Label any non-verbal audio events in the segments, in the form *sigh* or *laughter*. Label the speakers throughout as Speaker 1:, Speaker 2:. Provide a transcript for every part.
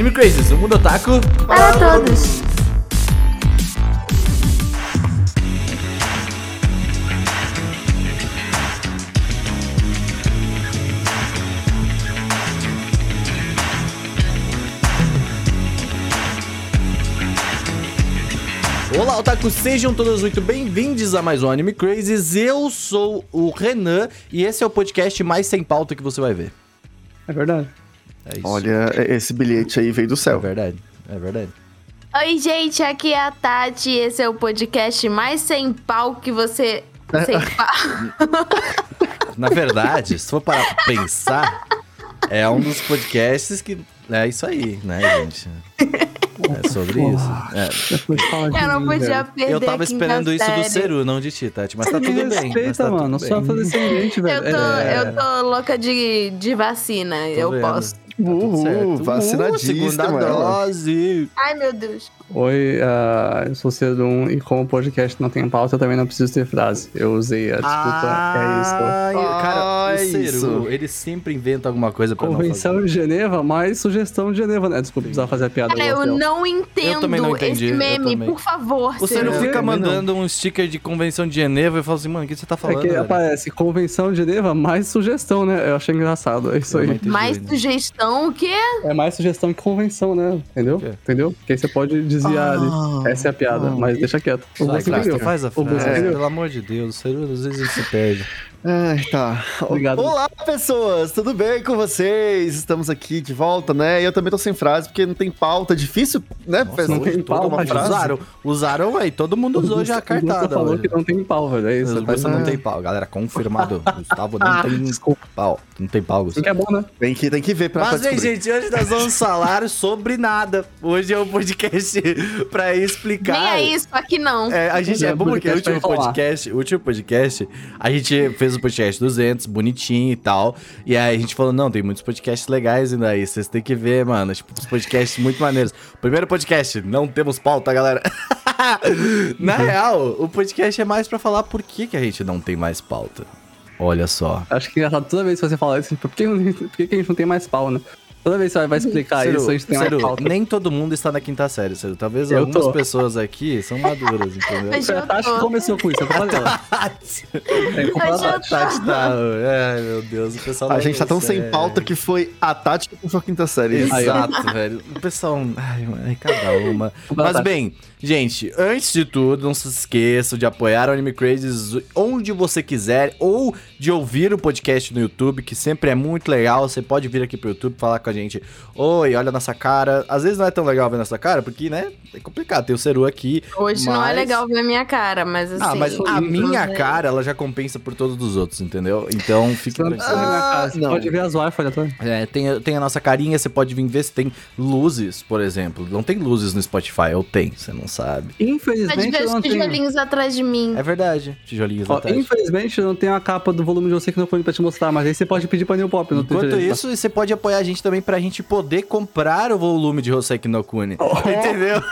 Speaker 1: Anime Crazes, o mundo otaku
Speaker 2: Para todos.
Speaker 1: Olá, otaku, sejam todos muito bem-vindos a mais um Anime Crazes. Eu sou o Renan e esse é o podcast mais sem pauta que você vai ver.
Speaker 3: É verdade.
Speaker 1: É isso.
Speaker 4: Olha, esse bilhete aí veio do
Speaker 1: é
Speaker 4: céu.
Speaker 1: verdade, é verdade.
Speaker 2: Oi, gente, aqui é a Tati. Esse é o podcast mais sem pau que você. Sem *laughs* pau.
Speaker 1: Na verdade, se for parar pra pensar, é um dos podcasts que. É isso aí, né, gente? É sobre isso. É.
Speaker 2: Eu não podia
Speaker 3: velho.
Speaker 2: perder.
Speaker 1: Eu tava esperando isso do
Speaker 2: série.
Speaker 1: Seru, não de ti, Tati. Mas tá
Speaker 3: Me
Speaker 1: tudo bem.
Speaker 3: respeita,
Speaker 1: tá
Speaker 3: mano.
Speaker 1: tudo
Speaker 3: Só fazer descendente, velho.
Speaker 2: Eu tô,
Speaker 3: É.
Speaker 2: eu tô louca de, de vacina. eu
Speaker 1: vendo.
Speaker 2: posso.
Speaker 1: Tá
Speaker 4: Uhul,
Speaker 1: certo.
Speaker 4: vacinadíssima,
Speaker 1: segunda
Speaker 4: ela.
Speaker 1: dose.
Speaker 2: Ai, meu Deus.
Speaker 3: Oi, ah, eu sou Cedum e como o podcast não tem pauta, eu também não preciso ter frase. Eu usei a desculpa, é isso.
Speaker 1: Cara,
Speaker 4: Ah,
Speaker 1: o Seru,
Speaker 4: isso.
Speaker 1: ele sempre inventa alguma coisa pra
Speaker 3: Convenção
Speaker 1: não
Speaker 3: de Geneva, mais sugestão de Geneva, né? Desculpa, precisava fazer a piada.
Speaker 2: Cara, eu não entendo
Speaker 1: também não entendi,
Speaker 2: esse
Speaker 1: eu
Speaker 2: meme.
Speaker 1: também.
Speaker 2: Por favor,
Speaker 1: O
Speaker 2: Ciro.
Speaker 1: fica
Speaker 3: não.
Speaker 1: mandando um sticker de convenção de Geneva e fala assim, mano, o que você tá
Speaker 3: É
Speaker 1: falando?
Speaker 3: que
Speaker 1: velho?
Speaker 3: aparece Convenção de Geneva, mais sugestão, né? Eu achei engraçado, é isso
Speaker 1: Eu não
Speaker 3: aí.
Speaker 2: Mais
Speaker 1: ainda.
Speaker 2: Sugestão, o quê?
Speaker 3: É mais sugestão que convenção, né? Entendeu?
Speaker 1: quê?
Speaker 3: Entendeu? Porque aí você pode desviar ali.
Speaker 4: Ah,
Speaker 3: Essa é a piada, mas deixa quieto. O entendeu.
Speaker 1: faz a frase,
Speaker 3: entendeu.
Speaker 1: pelo amor de Deus. Às vezes ele se perde.
Speaker 4: Ai, tá.
Speaker 3: Obrigado.
Speaker 4: Olá, pessoas, tudo bem com vocês? Estamos aqui de volta, né? E eu também tô sem frase, porque não tem pauta. Difícil, né?
Speaker 1: Nossa,
Speaker 3: não tem pauta,
Speaker 4: uma
Speaker 3: mas
Speaker 4: frase.
Speaker 1: Usaram, usaram, aí. Todo mundo usou já a
Speaker 3: O
Speaker 1: cartada.
Speaker 3: falou
Speaker 1: hoje.
Speaker 3: que não tem pau, velho. É isso.
Speaker 1: Você
Speaker 3: faz-
Speaker 1: não tem pau, galera. Confirmado. *laughs* Gustavo não tem
Speaker 3: Desculpa.
Speaker 1: pau. Não tem pau, Gustavo.
Speaker 3: que é bom, né?
Speaker 4: Tem que, tem que ver pra,
Speaker 1: Mas, gente, hoje nós vamos falar sobre nada. Hoje é um podcast *laughs* pra explicar.
Speaker 2: Nem é isso, aqui não.
Speaker 1: É, a gente é
Speaker 3: É,
Speaker 1: bom porque o
Speaker 3: podcast pra
Speaker 1: último podcast, o último podcast, a gente fez o podcast 200, bonitinho e tal. E aí a gente falou: "Não, tem muitos podcasts legais ainda aí, vocês têm que ver, mano, tipo, uns podcasts muito maneiros". Primeiro podcast, não temos pauta, galera. *laughs* Na real, o podcast é mais pra falar por que que a gente não tem mais pauta. Olha só.
Speaker 3: Acho que é engraçado toda vez que você fala isso, por que, por que a gente não tem mais pau, né? Toda vez que você vai explicar
Speaker 1: Seru,
Speaker 3: isso, a gente tem
Speaker 1: Seru,
Speaker 3: mais pauta.
Speaker 1: nem todo mundo está na quinta série, Seru. Talvez
Speaker 3: Eu
Speaker 1: algumas
Speaker 3: tô.
Speaker 1: pessoas aqui são maduras, entendeu?
Speaker 3: Foi a Tati começou com isso, eu
Speaker 2: Mas eu
Speaker 3: a Tati.
Speaker 1: Tati tá. Ai, meu Deus, o pessoal.
Speaker 4: A gente tá tão sem
Speaker 1: consegue.
Speaker 4: pauta que foi a Tati que puxou a quinta série.
Speaker 1: Exato, velho. O pessoal. Ai, mano, é cada uma. Mas
Speaker 3: Tati.
Speaker 1: bem, gente, antes de tudo, não se esqueçam de apoiar o Anime Crazes onde você quiser ou de ouvir o podcast no YouTube, que sempre é muito legal. Você pode vir aqui pro YouTube falar com a gente. Oi, olha a nossa cara. Às vezes não é tão legal ver nossa cara, porque, né? É complicado. Tem o Seru aqui.
Speaker 2: Hoje não é
Speaker 1: mas-
Speaker 2: legal ver a minha cara, mas assim.
Speaker 1: Ah, mas a minha
Speaker 2: mas-
Speaker 1: cara, ela já compensa por todos os outros, entendeu? Então, fique
Speaker 3: minha cara, você
Speaker 4: não.
Speaker 3: pode ver as wifi, olha, tô.
Speaker 1: É, tem, tem a nossa carinha, você pode vir ver se tem luzes, por exemplo. Não tem luzes no Spotify, ou tem, você não sabe.
Speaker 2: Pode
Speaker 3: Infelizmente
Speaker 2: ver
Speaker 3: eu
Speaker 2: os
Speaker 3: não tenho...
Speaker 2: tijolinhos atrás de mim.
Speaker 1: É verdade, tijolinhos
Speaker 3: Ó,
Speaker 1: atrás.
Speaker 3: infelizmente eu não tenho a capa do volume de você que não foi pra te mostrar, mas aí você pode pedir pra New Pop. Não tem
Speaker 1: Enquanto
Speaker 3: tá?
Speaker 1: isso, você pode apoiar a gente também pra gente poder comprar o volume de Hoseki no Kune. *laughs* Entendeu?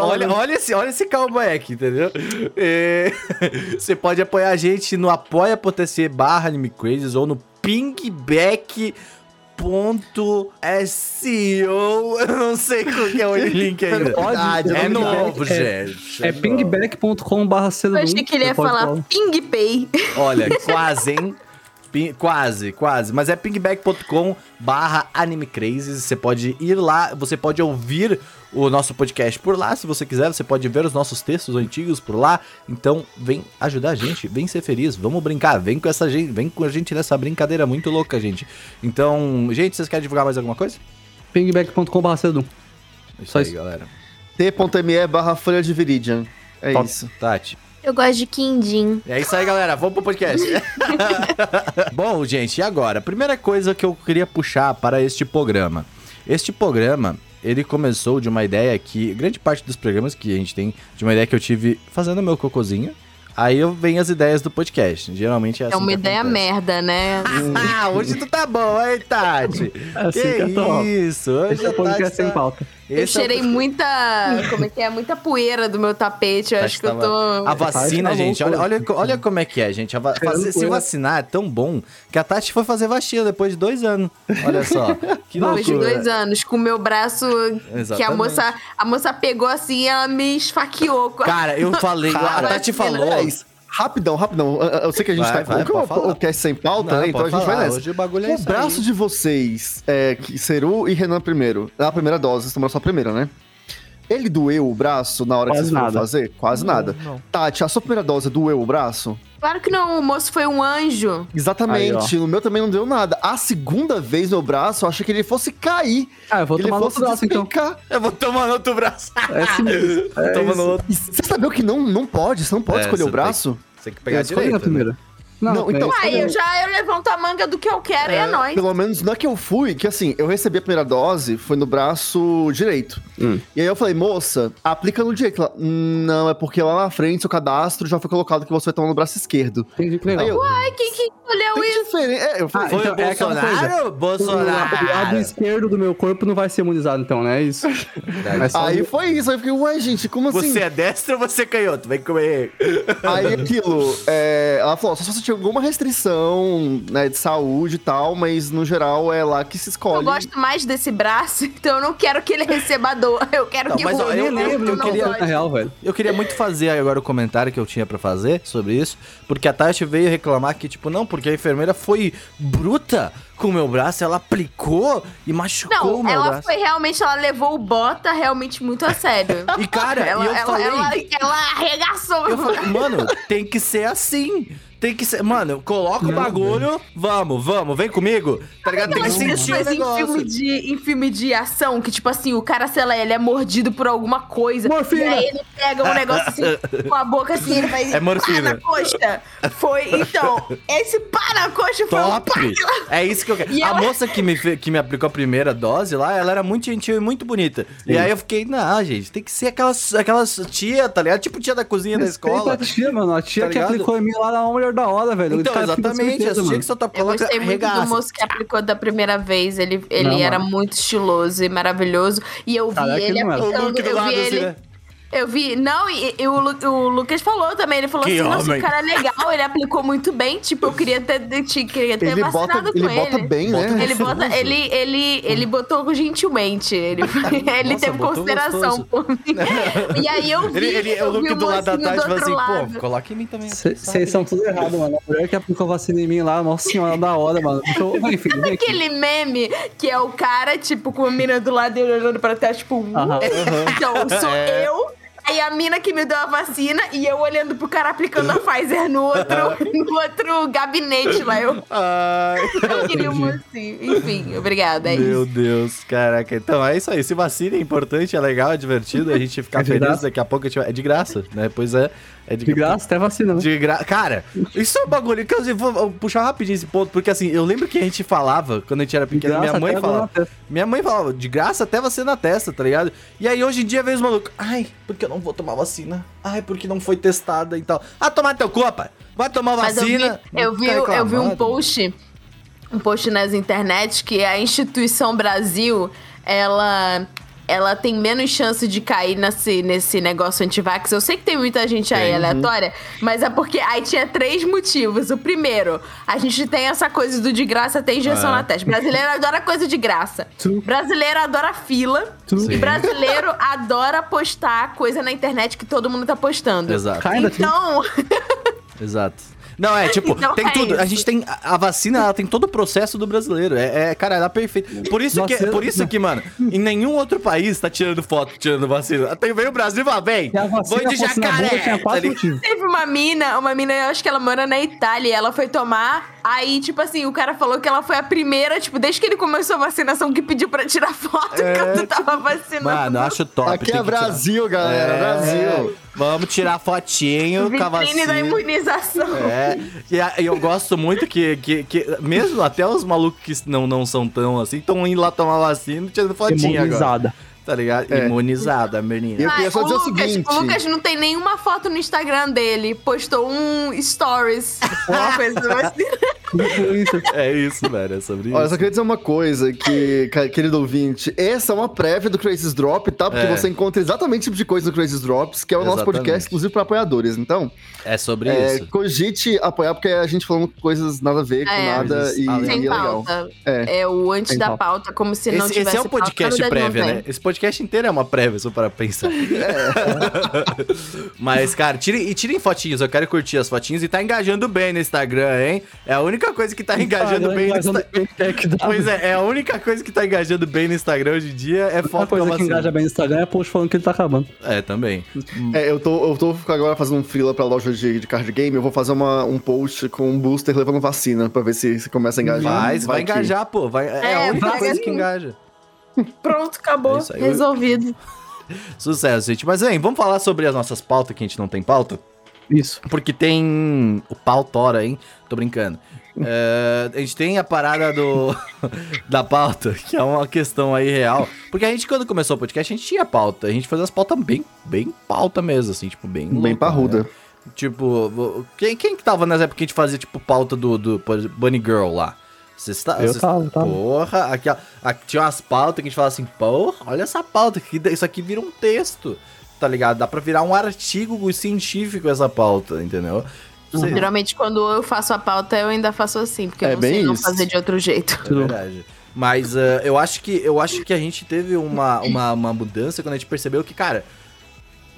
Speaker 1: Olha, olha esse, olha esse callback, entendeu? É, *laughs* você pode apoiar a gente no apoia.se barra Anime Crazes ou no pingback ponto SEO, eu não sei qual que é o link ainda.
Speaker 3: Pode,
Speaker 1: é
Speaker 3: pingback
Speaker 1: novo,
Speaker 3: é-
Speaker 1: gente.
Speaker 3: É
Speaker 1: novo.
Speaker 3: pingback.com.br
Speaker 2: Eu achei que ele ia falar PingPay.
Speaker 1: Olha, *laughs* quase, hein? Pin- Quase, quase. Mas é pingback.com barra animecrazes. Você pode ir lá, você pode ouvir o nosso podcast por lá, se você quiser. Você pode ver os nossos textos antigos por lá. Então, vem ajudar a gente, vem ser feliz, vamos brincar. Vem com essa gente, vem com a gente nessa brincadeira muito louca, gente. Então, gente, vocês querem divulgar mais alguma coisa?
Speaker 3: pingback.com.br Cedum.
Speaker 1: Isso
Speaker 3: Só
Speaker 1: aí,
Speaker 3: isso.
Speaker 1: galera.
Speaker 4: T.me barra folha de Viridian. É
Speaker 1: Top.
Speaker 4: isso.
Speaker 1: Tati.
Speaker 2: Eu gosto de quindim.
Speaker 1: É isso aí, galera. Vamos pro podcast. *laughs* *laughs* Bom, gente, e agora? Primeira coisa que eu queria puxar para este programa. Este programa, ele começou de uma ideia que... Grande parte dos programas que a gente tem, de uma ideia que eu tive fazendo meu cocôzinho. Aí eu venho as ideias do podcast. Geralmente é assim
Speaker 2: É uma
Speaker 1: que
Speaker 2: ideia
Speaker 1: acontece.
Speaker 2: merda, né? *laughs*
Speaker 1: Ah, hoje tu tá bom, hein, Tati?
Speaker 3: Assim
Speaker 1: que
Speaker 3: que é
Speaker 1: isso, hoje
Speaker 3: Esse é podcast
Speaker 1: Tati
Speaker 3: sem
Speaker 1: tá...
Speaker 3: pauta.
Speaker 2: Eu
Speaker 1: Esse é o-
Speaker 2: cheirei muita. Como é que é? Muita poeira do meu tapete. Eu acho que eu
Speaker 1: Tava-
Speaker 2: tô.
Speaker 1: A vacina,
Speaker 3: Tá
Speaker 1: gente,
Speaker 3: louco.
Speaker 1: olha, olha, olha como é que é, gente. A va- fazer- se vacinar é tão bom que a Tati foi fazer vacina depois de dois anos. Olha só. *laughs* Que
Speaker 2: Depois de
Speaker 1: loucura.
Speaker 2: dois anos, com o meu braço que a
Speaker 1: Exatamente.
Speaker 2: moça, a moça pegou assim e ela me esfaqueou. a-
Speaker 1: Cara, eu falei, a
Speaker 4: Cara,
Speaker 1: Tati falou.
Speaker 4: Aliás, rapidão, rapidão. Eu- sei que a gente
Speaker 1: Vai,
Speaker 4: tá
Speaker 1: vai,
Speaker 4: com
Speaker 1: pode falar.
Speaker 4: o cast sem pauta, né? Então a gente vai
Speaker 1: falar,
Speaker 4: nessa.
Speaker 1: hoje o bagulho é
Speaker 4: o braço
Speaker 1: aí.
Speaker 4: de vocês, é, que Seru e Renan primeiro, na primeira dose, vocês tomaram só a primeira, né? Ele doeu o braço na hora
Speaker 3: Quase
Speaker 4: que vocês foram
Speaker 3: nada.
Speaker 4: fazer? Quase nada.
Speaker 1: não.
Speaker 4: Tati, a sua primeira dose doeu o braço?
Speaker 2: Claro que não, o moço foi um anjo.
Speaker 4: Exatamente.
Speaker 3: Aí,
Speaker 4: no meu também não deu nada. A segunda vez meu braço, eu achei que ele fosse cair.
Speaker 3: Ah, eu vou
Speaker 4: ele
Speaker 3: tomar no
Speaker 4: fosse
Speaker 3: outro braço, então.
Speaker 4: despencar.
Speaker 1: Eu vou tomar no outro braço.
Speaker 3: É assim mesmo. *laughs* É
Speaker 1: Toma no outro.
Speaker 4: E você sabeu que não, não pode? Você não pode
Speaker 1: É,
Speaker 4: escolher o braço?
Speaker 1: Tem que pegar
Speaker 3: Eu escolhi
Speaker 1: direito.
Speaker 3: a primeira.
Speaker 1: Né?
Speaker 4: Não, então-
Speaker 3: é,
Speaker 2: Aí eu já eu levanto a manga do que eu quero e é nóis.
Speaker 4: Pelo menos não é que eu fui, que assim, eu recebi a primeira dose, foi no braço direito.
Speaker 3: Hum.
Speaker 4: E aí eu falei, moça, aplica no direito. Ela, não, é porque lá na frente seu cadastro já foi colocado que você vai tomar no braço esquerdo.
Speaker 3: Entendi que legal.
Speaker 4: Aí eu,
Speaker 2: Ai, quem que escolheu isso?
Speaker 4: diferença. É, eu falei,
Speaker 3: Ah,
Speaker 1: Foi
Speaker 3: Então,
Speaker 1: o
Speaker 3: é aquela
Speaker 1: Bolsonaro?
Speaker 3: O
Speaker 1: Bolsonaro.
Speaker 3: lado esquerdo do meu corpo não vai ser imunizado, então, né? É isso. *laughs*
Speaker 4: Aí foi isso. Aí eu fiquei, ué, gente, como assim?
Speaker 1: Você é destro ou você é canhoto? Vem comer.
Speaker 4: Aí aquilo, é, ela falou, só se você tiver alguma restrição, né, de saúde e tal, mas no geral é lá que se
Speaker 2: Eu
Speaker 4: escolhe.
Speaker 2: gosto mais desse braço, *laughs* então eu não quero que ele receba dor. Eu quero
Speaker 1: Não,
Speaker 2: que
Speaker 1: mas,
Speaker 2: o
Speaker 1: ó, eu-
Speaker 3: Eu
Speaker 1: eu- eu queria-
Speaker 3: que na real, velho.
Speaker 1: Eu queria muito fazer agora o comentário que eu tinha pra fazer sobre isso, porque a Tati veio reclamar que, tipo, não, porque a enfermeira foi bruta com o meu braço, ela aplicou e machucou o
Speaker 2: Não,
Speaker 1: meu
Speaker 2: ela
Speaker 1: braço.
Speaker 2: foi realmente, ela levou o bota realmente muito a sério.
Speaker 1: E, cara,
Speaker 2: ela,
Speaker 1: e eu
Speaker 2: ela,
Speaker 1: falei...
Speaker 2: ela, ela arregaçou.
Speaker 1: Eu falei, mano, tem que ser assim. Tem que ser. Mano, coloca o bagulho. Vamos, vamos, vem comigo. Tá ligado? Tem que sentir o
Speaker 2: cenas em
Speaker 1: negócio.
Speaker 2: filme, de, em filme de ação, que tipo assim, o cara, sei lá, ele é mordido por alguma coisa.
Speaker 3: Morfina!
Speaker 2: E aí ele pega um negócio assim, *laughs* com a boca assim, ele vai
Speaker 1: É morfina.
Speaker 2: pá na coxa. Foi, então, esse pá na coxa foi um
Speaker 1: Top!
Speaker 2: pá.
Speaker 1: É isso que eu quero.
Speaker 2: E
Speaker 1: a
Speaker 2: eu-
Speaker 1: moça que me, que me aplicou a primeira dose lá, ela era muito gentil e muito bonita. E aí eu fiquei, não, gente, tem que ser aquelas, aquelas tia, tá ligado? Tipo tia da cozinha da
Speaker 3: Respeita
Speaker 1: escola.
Speaker 3: a tia, mano. A tia
Speaker 1: Tá
Speaker 3: que
Speaker 1: ligado?
Speaker 3: aplicou em mim lá na melhor da hora, velho.
Speaker 1: Então,
Speaker 3: fica
Speaker 1: exatamente,
Speaker 3: mano.
Speaker 1: que só tá
Speaker 2: Eu gostei muito do moço que aplicou da primeira vez. Ele, ele
Speaker 3: Não,
Speaker 2: era
Speaker 3: mano.
Speaker 2: muito estiloso e maravilhoso. E eu vi
Speaker 3: Caraca,
Speaker 2: ele aplicando. Eu
Speaker 1: lado,
Speaker 2: vi
Speaker 1: assim,
Speaker 2: ele.
Speaker 1: né?
Speaker 2: Eu vi. Não, e, e o, Lu- o Lucas falou também. Ele falou
Speaker 1: Que
Speaker 2: assim: nossa, o cara é legal, ele aplicou muito bem. Tipo, eu queria ter, ter, queria ter
Speaker 4: Ele bota,
Speaker 2: vacinado
Speaker 4: ele
Speaker 2: com
Speaker 4: bota
Speaker 2: ele.
Speaker 4: bem, né?
Speaker 2: Ele bota, ele, ele, ele botou gentilmente. Ele, *laughs* ele
Speaker 1: Nossa,
Speaker 2: teve consideração por mim. *laughs* E aí eu vi.
Speaker 1: Ele, ele,
Speaker 2: eu
Speaker 1: o
Speaker 2: vi
Speaker 1: do lado da Tati falou assim,
Speaker 2: lado.
Speaker 1: pô, coloca em mim também.
Speaker 3: Vocês são tudo errado, mano. A mulher que aplicou vacina em mim lá, nossa senhora, da hora, mano. Então, enfim, aqui.
Speaker 2: Aquele meme que é o cara, tipo, com a mina do lado dele olhando pra trás, tipo, uh,
Speaker 3: Aham. *laughs*
Speaker 2: então sou
Speaker 1: É.
Speaker 2: eu. Aí a mina que me deu a vacina e eu olhando pro cara aplicando a Pfizer no outro, *laughs* no outro gabinete lá. Eu,
Speaker 1: Ai, *laughs*
Speaker 2: eu queria um assim. Enfim, obrigada. É
Speaker 1: meu
Speaker 2: isso.
Speaker 1: Deus, caraca. Então é isso aí. Se vacina é importante, é legal, é divertido. A gente ficar
Speaker 3: É de
Speaker 1: feliz
Speaker 3: graça.
Speaker 1: daqui a pouco. A gente vai... É de graça, né? Pois é. É
Speaker 3: De graça, até vacina, né?
Speaker 1: De gra... Cara, isso é um bagulho. Inclusive, vou vou puxar rapidinho esse ponto, porque assim, eu lembro que a gente falava, quando a gente era
Speaker 3: De
Speaker 1: pequeno,
Speaker 3: graça,
Speaker 1: minha mãe falava. Minha mãe falava, de graça até você na testa, tá ligado? E aí hoje em dia veio os malucos, ai, porque eu não vou tomar vacina? Ai, porque não foi testada e tal. Ah, tomar teu cu, rapaz. Vai tomar
Speaker 2: Mas eu vi,
Speaker 1: vacina.
Speaker 2: eu
Speaker 1: Não
Speaker 2: vi, eu vi um post, um post nas internet que a instituição Brasil, ela ela tem menos chance de cair nesse, nesse negócio antivax. Eu sei que tem muita gente aí
Speaker 1: Tem.
Speaker 2: aleatória, mas é porque aí tinha três motivos. O primeiro, a gente tem essa coisa do de graça tem injeção
Speaker 1: É.
Speaker 2: na testa. Brasileiro adora coisa de graça.
Speaker 3: True.
Speaker 2: Brasileiro adora fila.
Speaker 3: True.
Speaker 2: E
Speaker 1: Sim.
Speaker 2: brasileiro *laughs* adora postar coisa na internet que todo mundo tá postando.
Speaker 1: Exato.
Speaker 2: Então, *laughs*
Speaker 1: Exato. Não, é, tipo,
Speaker 2: Então
Speaker 1: tem
Speaker 2: é
Speaker 1: tudo. A
Speaker 2: isso.
Speaker 1: gente tem. A a vacina, ela tem todo o processo do brasileiro. É, é cara, ela é perfeita. Por isso, que,
Speaker 3: Vacina-
Speaker 1: por isso que, mano, em nenhum outro país tá tirando foto, tirando vacina. Até veio o Brasil e fala, vem,
Speaker 3: a
Speaker 1: vou de jacaré.
Speaker 3: tinha
Speaker 1: tá
Speaker 3: quatro motivos.
Speaker 2: Teve uma mina, uma mina, eu acho que ela mora na Itália, e ela foi tomar. Aí, tipo assim, o cara falou que ela foi a primeira, tipo, desde que ele começou a vacinação, que pediu pra tirar foto quando tava vacinando.
Speaker 1: Mano, acho top.
Speaker 4: Aqui é
Speaker 1: tirar.
Speaker 4: Brasil, galera.
Speaker 1: É,
Speaker 4: Brasil.
Speaker 1: Vamos tirar fotinho com a
Speaker 2: Vitrine da
Speaker 1: vacina.
Speaker 2: imunização.
Speaker 1: É, e a- eu gosto muito que, que, que mesmo até os malucos que não, não são tão assim, estão indo lá tomar vacina e tirando fotinha agora. Tá ligado?
Speaker 4: É.
Speaker 1: Imunizada, menina.
Speaker 4: Eu queria só
Speaker 2: o
Speaker 4: dizer o
Speaker 2: Lucas,
Speaker 4: seguinte.
Speaker 2: o Lucas não tem nenhuma foto no Instagram dele. Postou um stories. *laughs* Uma coisa assim.
Speaker 1: É isso, velho. É sobre
Speaker 4: Olha,
Speaker 1: isso.
Speaker 4: só queria dizer uma coisa, que, querido ouvinte, essa é uma prévia do Crazy's Drop, tá? Porque
Speaker 1: É.
Speaker 4: você encontra exatamente esse tipo de coisa no Crazy's Drops, que é o nosso
Speaker 1: Exatamente.
Speaker 4: podcast, inclusive para apoiadores. Então,
Speaker 1: É sobre
Speaker 4: é,
Speaker 1: isso.
Speaker 4: cogite apoiar, porque a gente falando coisas nada a ver com
Speaker 2: É.
Speaker 4: nada e,
Speaker 1: além.
Speaker 4: e é
Speaker 2: Sem
Speaker 4: legal.
Speaker 2: pauta.
Speaker 4: É.
Speaker 2: É. o antes
Speaker 3: Sem
Speaker 2: da
Speaker 3: pauta.
Speaker 2: pauta, como se não
Speaker 1: Esse,
Speaker 2: tivesse
Speaker 1: esse é um podcast prévia, né? Esse podcast inteiro é uma prévia, só para pensar. *laughs* Mas, cara, tirem, e tirem fotinhos. Eu quero curtir as fotinhos e tá engajando bem no Instagram, hein? É a única coisa que tá engajando bem no Instagram. Pois é, é a única coisa que tá engajando bem no Instagram hoje em dia é foto
Speaker 3: coisa
Speaker 1: da
Speaker 3: que engaja bem no Instagram é post falando que ele tá acabando.
Speaker 1: É, também.
Speaker 4: É, eu tô, eu tô agora fazendo um freela pra loja de, de card game, eu vou fazer uma, um post com um booster levando vacina, pra ver se, se começa a engajar.
Speaker 1: Mas vai,
Speaker 4: que-
Speaker 1: engajar, pô. Vai, é,
Speaker 2: É,
Speaker 1: a única
Speaker 2: vai
Speaker 1: coisa que engaja.
Speaker 2: Pronto, acabou.
Speaker 1: É.
Speaker 2: Resolvido. *laughs*
Speaker 1: Sucesso, gente. Mas, hein, vamos falar sobre as nossas pautas, que a gente não tem pauta?
Speaker 3: Isso.
Speaker 1: Porque tem o pau tora, hein? Tô brincando. É, a gente tem a parada do *laughs* da pauta, que é uma questão aí real. Porque a gente, quando começou o podcast, a gente tinha pauta. A gente fazia as pautas bem, bem pauta mesmo, assim, tipo, bem.
Speaker 4: Bem
Speaker 1: louca,
Speaker 4: parruda.
Speaker 1: né? Tipo, quem, quem que tava nessa época que a gente fazia, tipo, pauta do, do Bunny Girl lá? Vocês tá,
Speaker 3: Eu
Speaker 1: vocês-
Speaker 3: tava, tava.
Speaker 1: Porra, aqui, aqui tinha umas pautas que a gente falava assim, porra, olha essa pauta, que isso aqui vira um texto, tá ligado? Dá pra virar um artigo científico essa pauta, entendeu? Cê-
Speaker 2: Geralmente, quando eu faço a pauta, eu ainda faço assim, porque
Speaker 4: É
Speaker 2: eu não sei
Speaker 4: bem
Speaker 2: não
Speaker 4: isso.
Speaker 2: fazer de outro jeito.
Speaker 1: É verdade. Mas eh, eu acho que eu acho que a gente teve uma, uma, uma mudança quando a gente percebeu que, cara,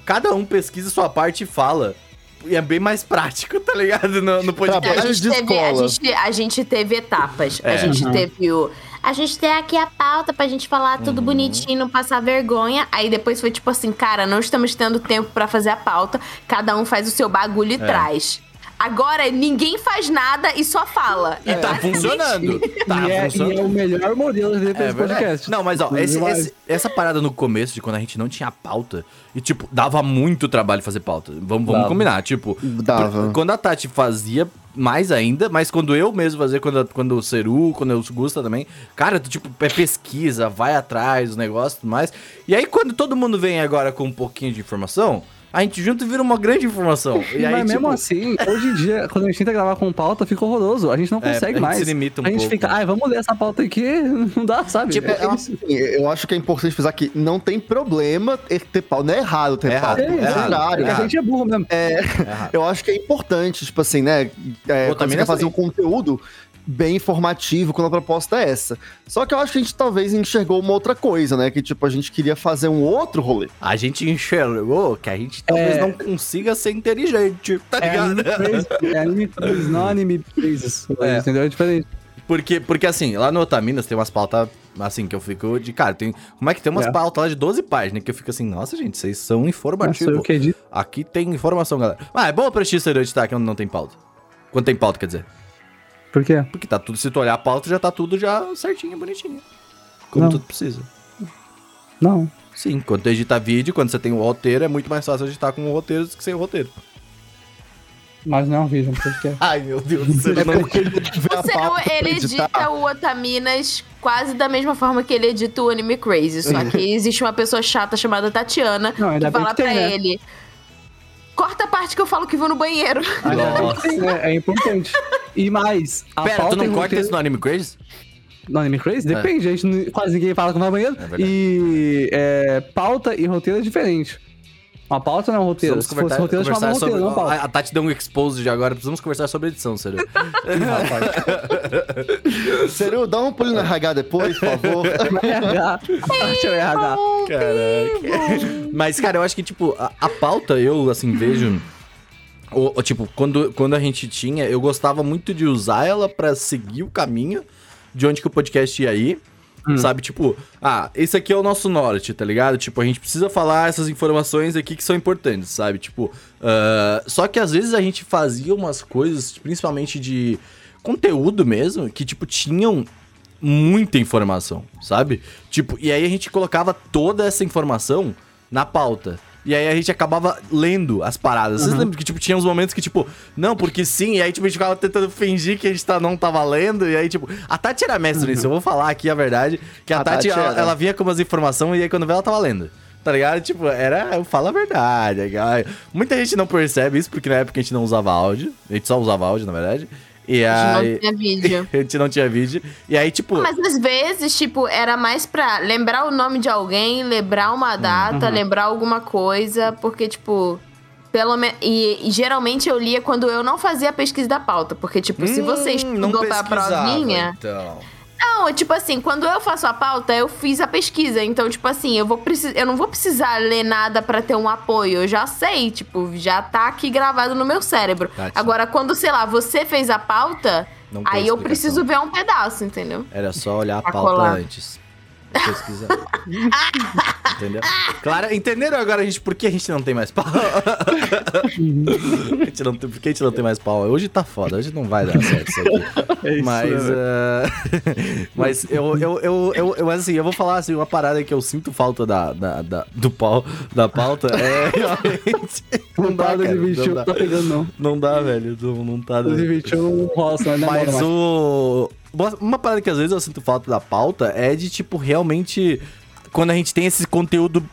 Speaker 1: cada um pesquisa sua parte e fala. E é bem mais prático, tá ligado? No, no podcast.
Speaker 2: A gente,
Speaker 4: de
Speaker 2: teve, a, gente, a gente teve etapas.
Speaker 1: É.
Speaker 2: A gente
Speaker 3: Uhum.
Speaker 2: teve o. A gente tem aqui a pauta pra gente falar tudo bonitinho, não passar vergonha. Aí depois foi tipo assim, cara, não estamos tendo tempo pra fazer a pauta. Cada um faz o seu bagulho e
Speaker 1: É.
Speaker 2: traz. Agora ninguém faz nada e só fala.
Speaker 1: E tá funcionando. Tá
Speaker 3: e, é, e
Speaker 1: funcionando.
Speaker 3: é o melhor modelo de
Speaker 1: É
Speaker 3: desse
Speaker 1: verdade.
Speaker 3: podcast.
Speaker 1: Não, mas ó, esse- esse- essa parada no começo, de quando a gente não tinha pauta, e tipo, dava muito trabalho fazer pauta. Vamos, vamos
Speaker 3: Dava.
Speaker 1: combinar, tipo,
Speaker 4: Dava.
Speaker 1: quando a Tati fazia, mais ainda, mas quando eu mesmo fazia, quando, quando o Ceru, quando o Gusta também, cara, tu, tipo, é pesquisa, vai atrás, os negócios e tudo mais. E aí, quando todo mundo vem agora com um pouquinho de informação, a gente junta e vira uma grande informação. E aí,
Speaker 3: Mas mesmo
Speaker 1: tipo,
Speaker 3: assim, hoje em dia, quando a gente tenta gravar com pauta, fica horroroso. A gente não
Speaker 1: É, a
Speaker 3: consegue
Speaker 1: gente
Speaker 3: mais.
Speaker 1: se limita um
Speaker 3: a gente
Speaker 1: pouco.
Speaker 3: fica, ai, vamos ler essa pauta aqui. *laughs* Não dá, sabe?
Speaker 1: Tipo,
Speaker 3: é,
Speaker 1: é uma-
Speaker 3: isso.
Speaker 4: Sim, Eu acho que é importante frisar que não tem problema ter ter pau. Não é errado ter
Speaker 1: É
Speaker 4: pau.
Speaker 1: errado,
Speaker 3: É,
Speaker 1: é errado.
Speaker 3: Porque a gente é burro mesmo.
Speaker 4: Eu acho que é importante, tipo assim, né? É,
Speaker 1: Pô,
Speaker 4: quando você quer fazer um conteúdo bem informativo, quando a proposta é essa. Só que eu acho que a gente talvez enxergou uma outra coisa, né? Que, tipo, a gente queria fazer um outro rolê.
Speaker 1: a gente enxergou que a gente talvez
Speaker 3: É.
Speaker 1: não consiga ser inteligente, tá
Speaker 3: É
Speaker 1: ligado?
Speaker 3: é anime não anime crazy.
Speaker 1: É.
Speaker 3: Entendeu? É diferente.
Speaker 1: Porque, porque assim, lá no Otaminas tem umas pautas, assim, que eu fico de cara. Tem, como é que tem umas
Speaker 3: É.
Speaker 1: pautas lá de 12 páginas que eu fico assim, nossa, gente, vocês são
Speaker 3: Nossa,
Speaker 1: informativos.
Speaker 3: eu que edito.
Speaker 1: Aqui tem informação, galera. Ah, é bom pra ti ser editar que não tem pauta. Quando tem pauta, quer dizer.
Speaker 3: Por quê?
Speaker 1: Porque tá tudo, se tu olhar a pauta, já tá tudo já certinho, bonitinho. Como
Speaker 3: Não.
Speaker 1: tudo precisa.
Speaker 3: Não.
Speaker 1: Sim, quando tu edita vídeo, quando você tem o roteiro, é muito mais fácil editar com o roteiro do que sem o roteiro.
Speaker 3: Mas não é um vídeo, um podcast.
Speaker 1: Ai, meu Deus do céu.
Speaker 4: É
Speaker 1: não-
Speaker 4: porque ele pra
Speaker 2: ele edita o Otaminas quase da mesma forma que ele edita o Anime Crazy. Só que *laughs* existe uma pessoa chata chamada Tatiana
Speaker 3: Não,
Speaker 2: que fala
Speaker 3: que tem,
Speaker 2: pra
Speaker 3: né?
Speaker 2: ele. Corta a parte que eu falo que vou no banheiro.
Speaker 1: Nossa.
Speaker 3: É, é importante. E mais, a
Speaker 1: Pera, tu
Speaker 3: pauta
Speaker 1: não corta
Speaker 3: roteiro-
Speaker 1: isso no Anime Crazy?
Speaker 3: No Anime Crazy? Depende, a gente não- quase ninguém fala que vai ao banheiro.
Speaker 1: É
Speaker 3: e é, pauta e roteiro é diferente. Uma pauta não é um roteiro.
Speaker 1: Precisamos
Speaker 3: Se fosse
Speaker 1: conversar,
Speaker 3: roteiro, chamava
Speaker 1: conversar
Speaker 3: roteiro,
Speaker 1: sobre...
Speaker 3: não pauta.
Speaker 1: A a Tati deu um expose de agora, precisamos conversar sobre edição, sério. *laughs* *laughs*
Speaker 4: Seru, dá um pulinho no RH depois, por favor.
Speaker 3: RH. Deixa eu RH.
Speaker 1: Caraca. Mas, cara, eu acho que, tipo, a, a pauta, eu, assim, vejo... o- o, tipo, quando, quando a gente tinha, eu gostava muito de usar ela pra seguir o caminho de onde que o podcast ia ir. Sabe, tipo, ah, esse aqui é o nosso norte, tá ligado? Tipo, a gente precisa falar essas informações aqui que são importantes, sabe? Tipo, ah, só que às vezes a gente fazia umas coisas, principalmente de conteúdo mesmo, que, tipo, tinham muita informação, sabe? Tipo, e aí a gente colocava toda essa informação na pauta. E aí a gente acabava lendo as paradas. Vocês lembram que, tipo, tinha uns momentos que, tipo, não, porque sim, e aí, tipo, a gente ficava tentando fingir que a gente tá, não tava lendo, e aí, tipo, a Tati era mestre nisso, eu vou falar aqui a verdade, que a,
Speaker 4: A
Speaker 1: Tati,
Speaker 4: Tati
Speaker 1: ela, ela vinha com umas informações, e aí quando vê ela tava lendo. Tá ligado? Tipo, era. Eu falo a verdade. cara. Muita gente não percebe isso, porque na época a gente não usava áudio. A gente só usava áudio, na verdade. E
Speaker 2: A
Speaker 1: aí.
Speaker 2: gente não tinha vídeo. *laughs*
Speaker 1: A gente não tinha vídeo. E aí, tipo.
Speaker 2: Mas às vezes, tipo, era mais pra lembrar o nome de alguém, lembrar uma data,
Speaker 3: Uhum.
Speaker 2: lembrar alguma coisa, porque, tipo. Pelo menos. E, e geralmente eu lia quando eu não fazia a pesquisa da pauta. Porque, tipo, se você
Speaker 1: Hum, não
Speaker 2: estudou pra provinha.
Speaker 1: Então.
Speaker 2: Não, tipo assim, quando eu faço a pauta, eu fiz a pesquisa. Então, tipo assim, eu vou precis... eu não vou precisar ler nada pra ter um apoio. Eu já sei, tipo, já tá aqui gravado no meu cérebro.
Speaker 1: Sim.
Speaker 2: Agora, quando, sei lá, você fez a pauta, aí eu preciso ver um pedaço, entendeu?
Speaker 1: Era só olhar a pauta antes. Pesquisar. Entendeu? Claro, entenderam agora, gente, por que a gente não tem mais pau? *laughs* a gente não tem, por que a gente não tem mais pau? Hoje tá foda, hoje não vai dar certo isso aqui.
Speaker 3: É isso,
Speaker 1: Mas, ah, *laughs* mas eu, eu, eu, eu, eu, assim, eu vou falar assim, uma parada que eu sinto falta da, da, da- do pau, da pauta é *laughs* realmente.
Speaker 3: Não dá,
Speaker 1: cara,
Speaker 3: 2021
Speaker 1: não
Speaker 3: não
Speaker 1: dá.
Speaker 3: tá pegando, não.
Speaker 1: Não dá, velho. Não, não tá.
Speaker 3: 2021 não rola, senão demora
Speaker 1: Mas o. uma- parada que às vezes eu sinto falta da pauta é de, tipo, realmente. Quando a gente tem esse conteúdo,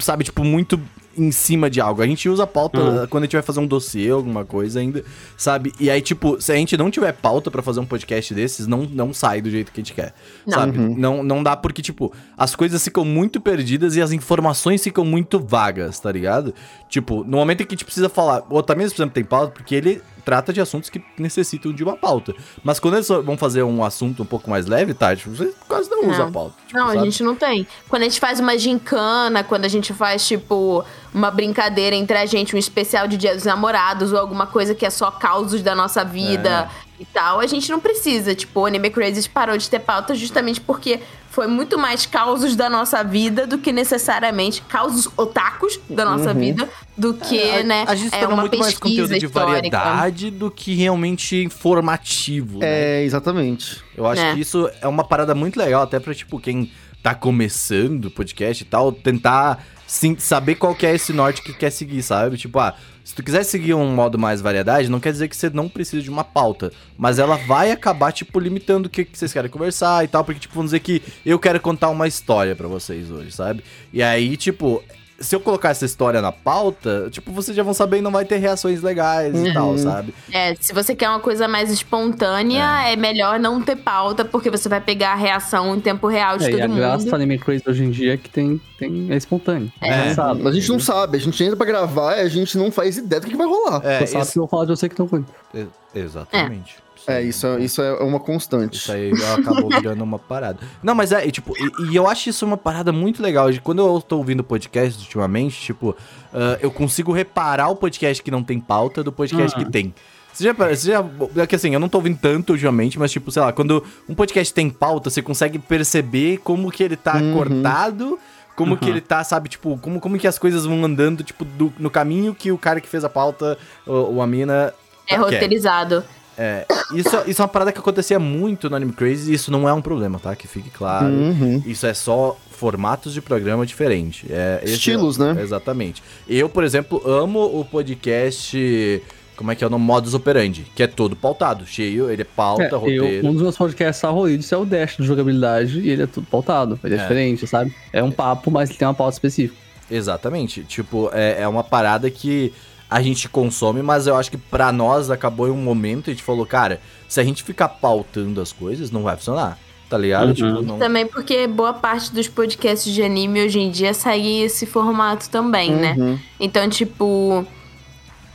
Speaker 1: sabe, tipo, muito em cima de algo. A gente usa a pauta
Speaker 3: Uhum.
Speaker 1: quando a gente vai fazer um dossiê, alguma coisa ainda, sabe? E aí, tipo, se a gente não tiver pauta pra fazer um podcast desses, não, não sai do jeito que a gente quer.
Speaker 2: Não.
Speaker 1: Sabe? Não, não dá porque, tipo, as coisas ficam muito perdidas e as informações ficam muito vagas, tá ligado? Tipo, no momento em que a gente precisa falar. O Otaminas, por exemplo, tem pauta porque ele trata de assuntos que necessitam de uma pauta. Mas quando eles vão fazer um assunto um pouco mais leve, tá? Tipo, você quase não, usa
Speaker 2: Não.
Speaker 1: a pauta. Tipo,
Speaker 2: Não, a
Speaker 1: sabe?
Speaker 2: gente não tem. Quando a gente faz uma gincana, quando a gente faz, tipo, uma brincadeira entre a gente, um especial de Dia dos Namorados ou alguma coisa que é só causos da nossa vida
Speaker 1: É.
Speaker 2: e tal, a gente não precisa. Tipo, o Anime Crazy parou de ter pauta justamente porque foi muito mais causos da nossa vida do que necessariamente causos otakus da nossa vida do que,
Speaker 1: Uhum. É, a-
Speaker 2: né,
Speaker 1: A gente
Speaker 2: é uma
Speaker 1: muito mais
Speaker 2: pesquisa
Speaker 1: conteúdo de
Speaker 2: histórica.
Speaker 1: variedade do que realmente informativo, né?
Speaker 4: É, exatamente.
Speaker 1: Eu acho
Speaker 2: É.
Speaker 1: que isso é uma parada muito legal, até pra, tipo, quem tá começando o podcast e tal, tentar sim, saber qual que é esse norte que quer seguir, sabe? Tipo, ah, se tu quiser seguir um modo mais variedade, não quer dizer que você não precisa de uma pauta, mas ela vai acabar, tipo, limitando o que, que vocês querem conversar e tal, porque, tipo, vamos dizer que eu quero contar uma história pra vocês hoje, sabe? E aí, tipo... Se eu colocar essa história na pauta, tipo, vocês já vão saber e não vai ter reações legais e tal, sabe?
Speaker 2: É, se você quer uma coisa mais espontânea, é. melhor não ter pauta, porque você vai pegar a reação em tempo real de
Speaker 3: É, e
Speaker 2: todo
Speaker 3: a graça do
Speaker 2: mundo.
Speaker 3: Anime Crazy hoje em dia é que tem, tem, é espontâneo.
Speaker 2: É.
Speaker 3: Você sabe.
Speaker 4: A gente não sabe, a gente entra pra gravar e a gente não faz ideia do que, que vai rolar.
Speaker 1: É,
Speaker 3: Você sabe
Speaker 1: isso-
Speaker 3: que eu vou falar de você que não.
Speaker 1: E- Exatamente.
Speaker 4: É, isso, é- isso é uma constante.
Speaker 1: Isso aí acabou virando uma parada. Não, mas é, e, tipo, e, e eu acho isso uma parada muito legal. De quando eu tô ouvindo podcast ultimamente, tipo, ah, eu consigo reparar o podcast que não tem pauta do podcast
Speaker 3: Ah.
Speaker 1: que tem. Você já, você já. É que assim, eu não tô ouvindo tanto ultimamente, mas, tipo, sei lá, quando um podcast tem pauta, você consegue perceber como que ele tá
Speaker 4: Uhum.
Speaker 1: cortado. Como que
Speaker 3: Uhum.
Speaker 1: ele tá, sabe, tipo, como, como que as coisas vão andando, tipo, do- no caminho que o cara que fez a pauta, ou, ou a mina.
Speaker 2: É
Speaker 1: quer.
Speaker 2: roteirizado.
Speaker 1: É, isso, isso é uma parada que acontecia muito no Anime Crazy e isso não é um problema, tá? Que fique claro.
Speaker 4: Uhum.
Speaker 1: Isso é só formatos de programa diferente. É, esse
Speaker 4: Estilos,
Speaker 1: é-
Speaker 4: né?
Speaker 1: Exatamente. Eu, por exemplo, amo o podcast. Como é que é o nome? Modus Operandi, que é todo pautado, cheio, ele é pauta,
Speaker 3: É, eu,
Speaker 1: roteiro.
Speaker 3: um dos meus podcasts favoritos é o Dash de jogabilidade e ele é tudo pautado. Ele é,
Speaker 1: É.
Speaker 3: diferente, sabe? É um papo, mas ele tem uma pauta específica.
Speaker 1: Exatamente. Tipo, é, é uma parada que a gente consome, mas eu acho que pra nós acabou em um momento e a gente falou, cara, se a gente ficar pautando as coisas, não vai funcionar. Tá ligado?
Speaker 3: Uhum.
Speaker 1: Tipo, não.
Speaker 2: Também porque boa parte dos podcasts de anime hoje em dia segue esse formato também, né?
Speaker 4: Uhum.
Speaker 2: Então, tipo,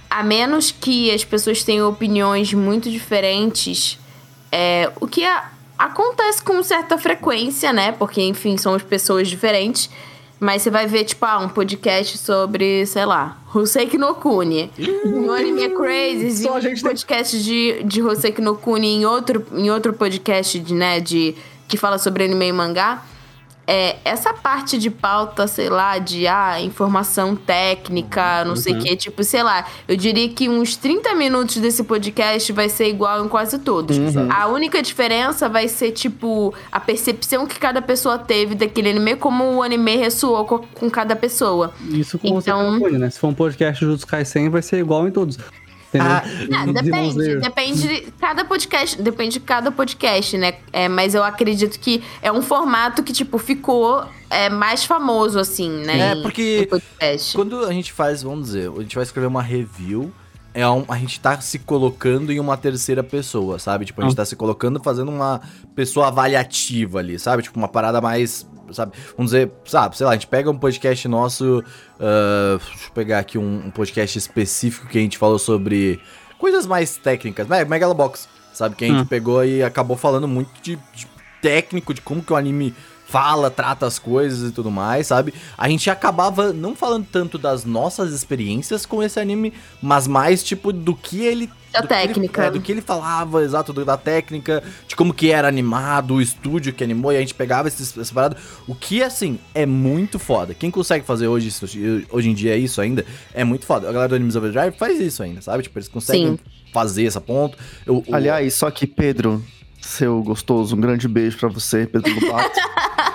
Speaker 2: a menos que as pessoas tenham opiniões muito diferentes, é, o que a- acontece com certa frequência, né? Porque, enfim, somos pessoas diferentes. Mas você vai ver, tipo, ah, um podcast sobre, sei lá, Hoseki no Kuni. No Anime é Crazy,
Speaker 3: Só
Speaker 2: um
Speaker 3: gente tem-
Speaker 2: podcast de, de Hoseki no Kuni em outro, em outro podcast, de, né, de, que fala sobre anime e mangá. É, essa parte de pauta, sei lá, de ah, informação técnica, não sei o que, tipo, sei lá, eu diria que uns 30 minutos desse podcast vai ser igual em quase todos. A única diferença vai ser, tipo, a percepção que cada pessoa teve daquele anime, como o anime ressoou co- com, cada pessoa.
Speaker 3: Isso com você
Speaker 2: Então-
Speaker 3: propõe, né? Se for um podcast Jutsu Kaisen, vai ser igual em todos.
Speaker 1: Ah, *laughs*
Speaker 2: Ah, depende, depende cada podcast, depende de cada podcast, né? É, mas eu acredito que é um formato que, tipo, ficou é, mais famoso, assim, né?
Speaker 1: É,
Speaker 2: em-
Speaker 1: porque. Quando a gente faz, vamos dizer, a gente vai escrever uma review é um, a gente tá se colocando em uma terceira pessoa, sabe? Tipo, a gente
Speaker 3: Ah.
Speaker 1: tá se colocando fazendo uma pessoa avaliativa ali, sabe? Tipo, uma parada mais, sabe? Vamos dizer, sabe, sei lá, a gente pega um podcast nosso, ah, deixa eu pegar aqui um, um podcast específico que a gente falou sobre coisas mais técnicas, Me- Megalobox, sabe? Que a gente
Speaker 3: Hum.
Speaker 1: pegou e acabou falando muito de, de técnico, de como que o anime fala, trata as coisas e tudo mais, sabe? A gente acabava não falando tanto das nossas experiências com esse anime, mas mais, tipo, do que ele...
Speaker 2: Da
Speaker 1: que ele-
Speaker 2: técnica.
Speaker 1: é, do que ele falava, exato, do- da técnica, de como que era animado, o estúdio que animou, e a gente pegava esses, essa parada. O que, assim, é muito foda. Quem consegue fazer hoje, hoje em dia isso ainda, é muito foda. A galera do Animes Overdrive faz isso ainda, sabe? Tipo, eles conseguem
Speaker 2: Sim.
Speaker 1: fazer essa ponto. Eu- o-
Speaker 4: Aliás, só que Pedro, seu gostoso, um grande beijo pra você, Pedro Lobato. *laughs*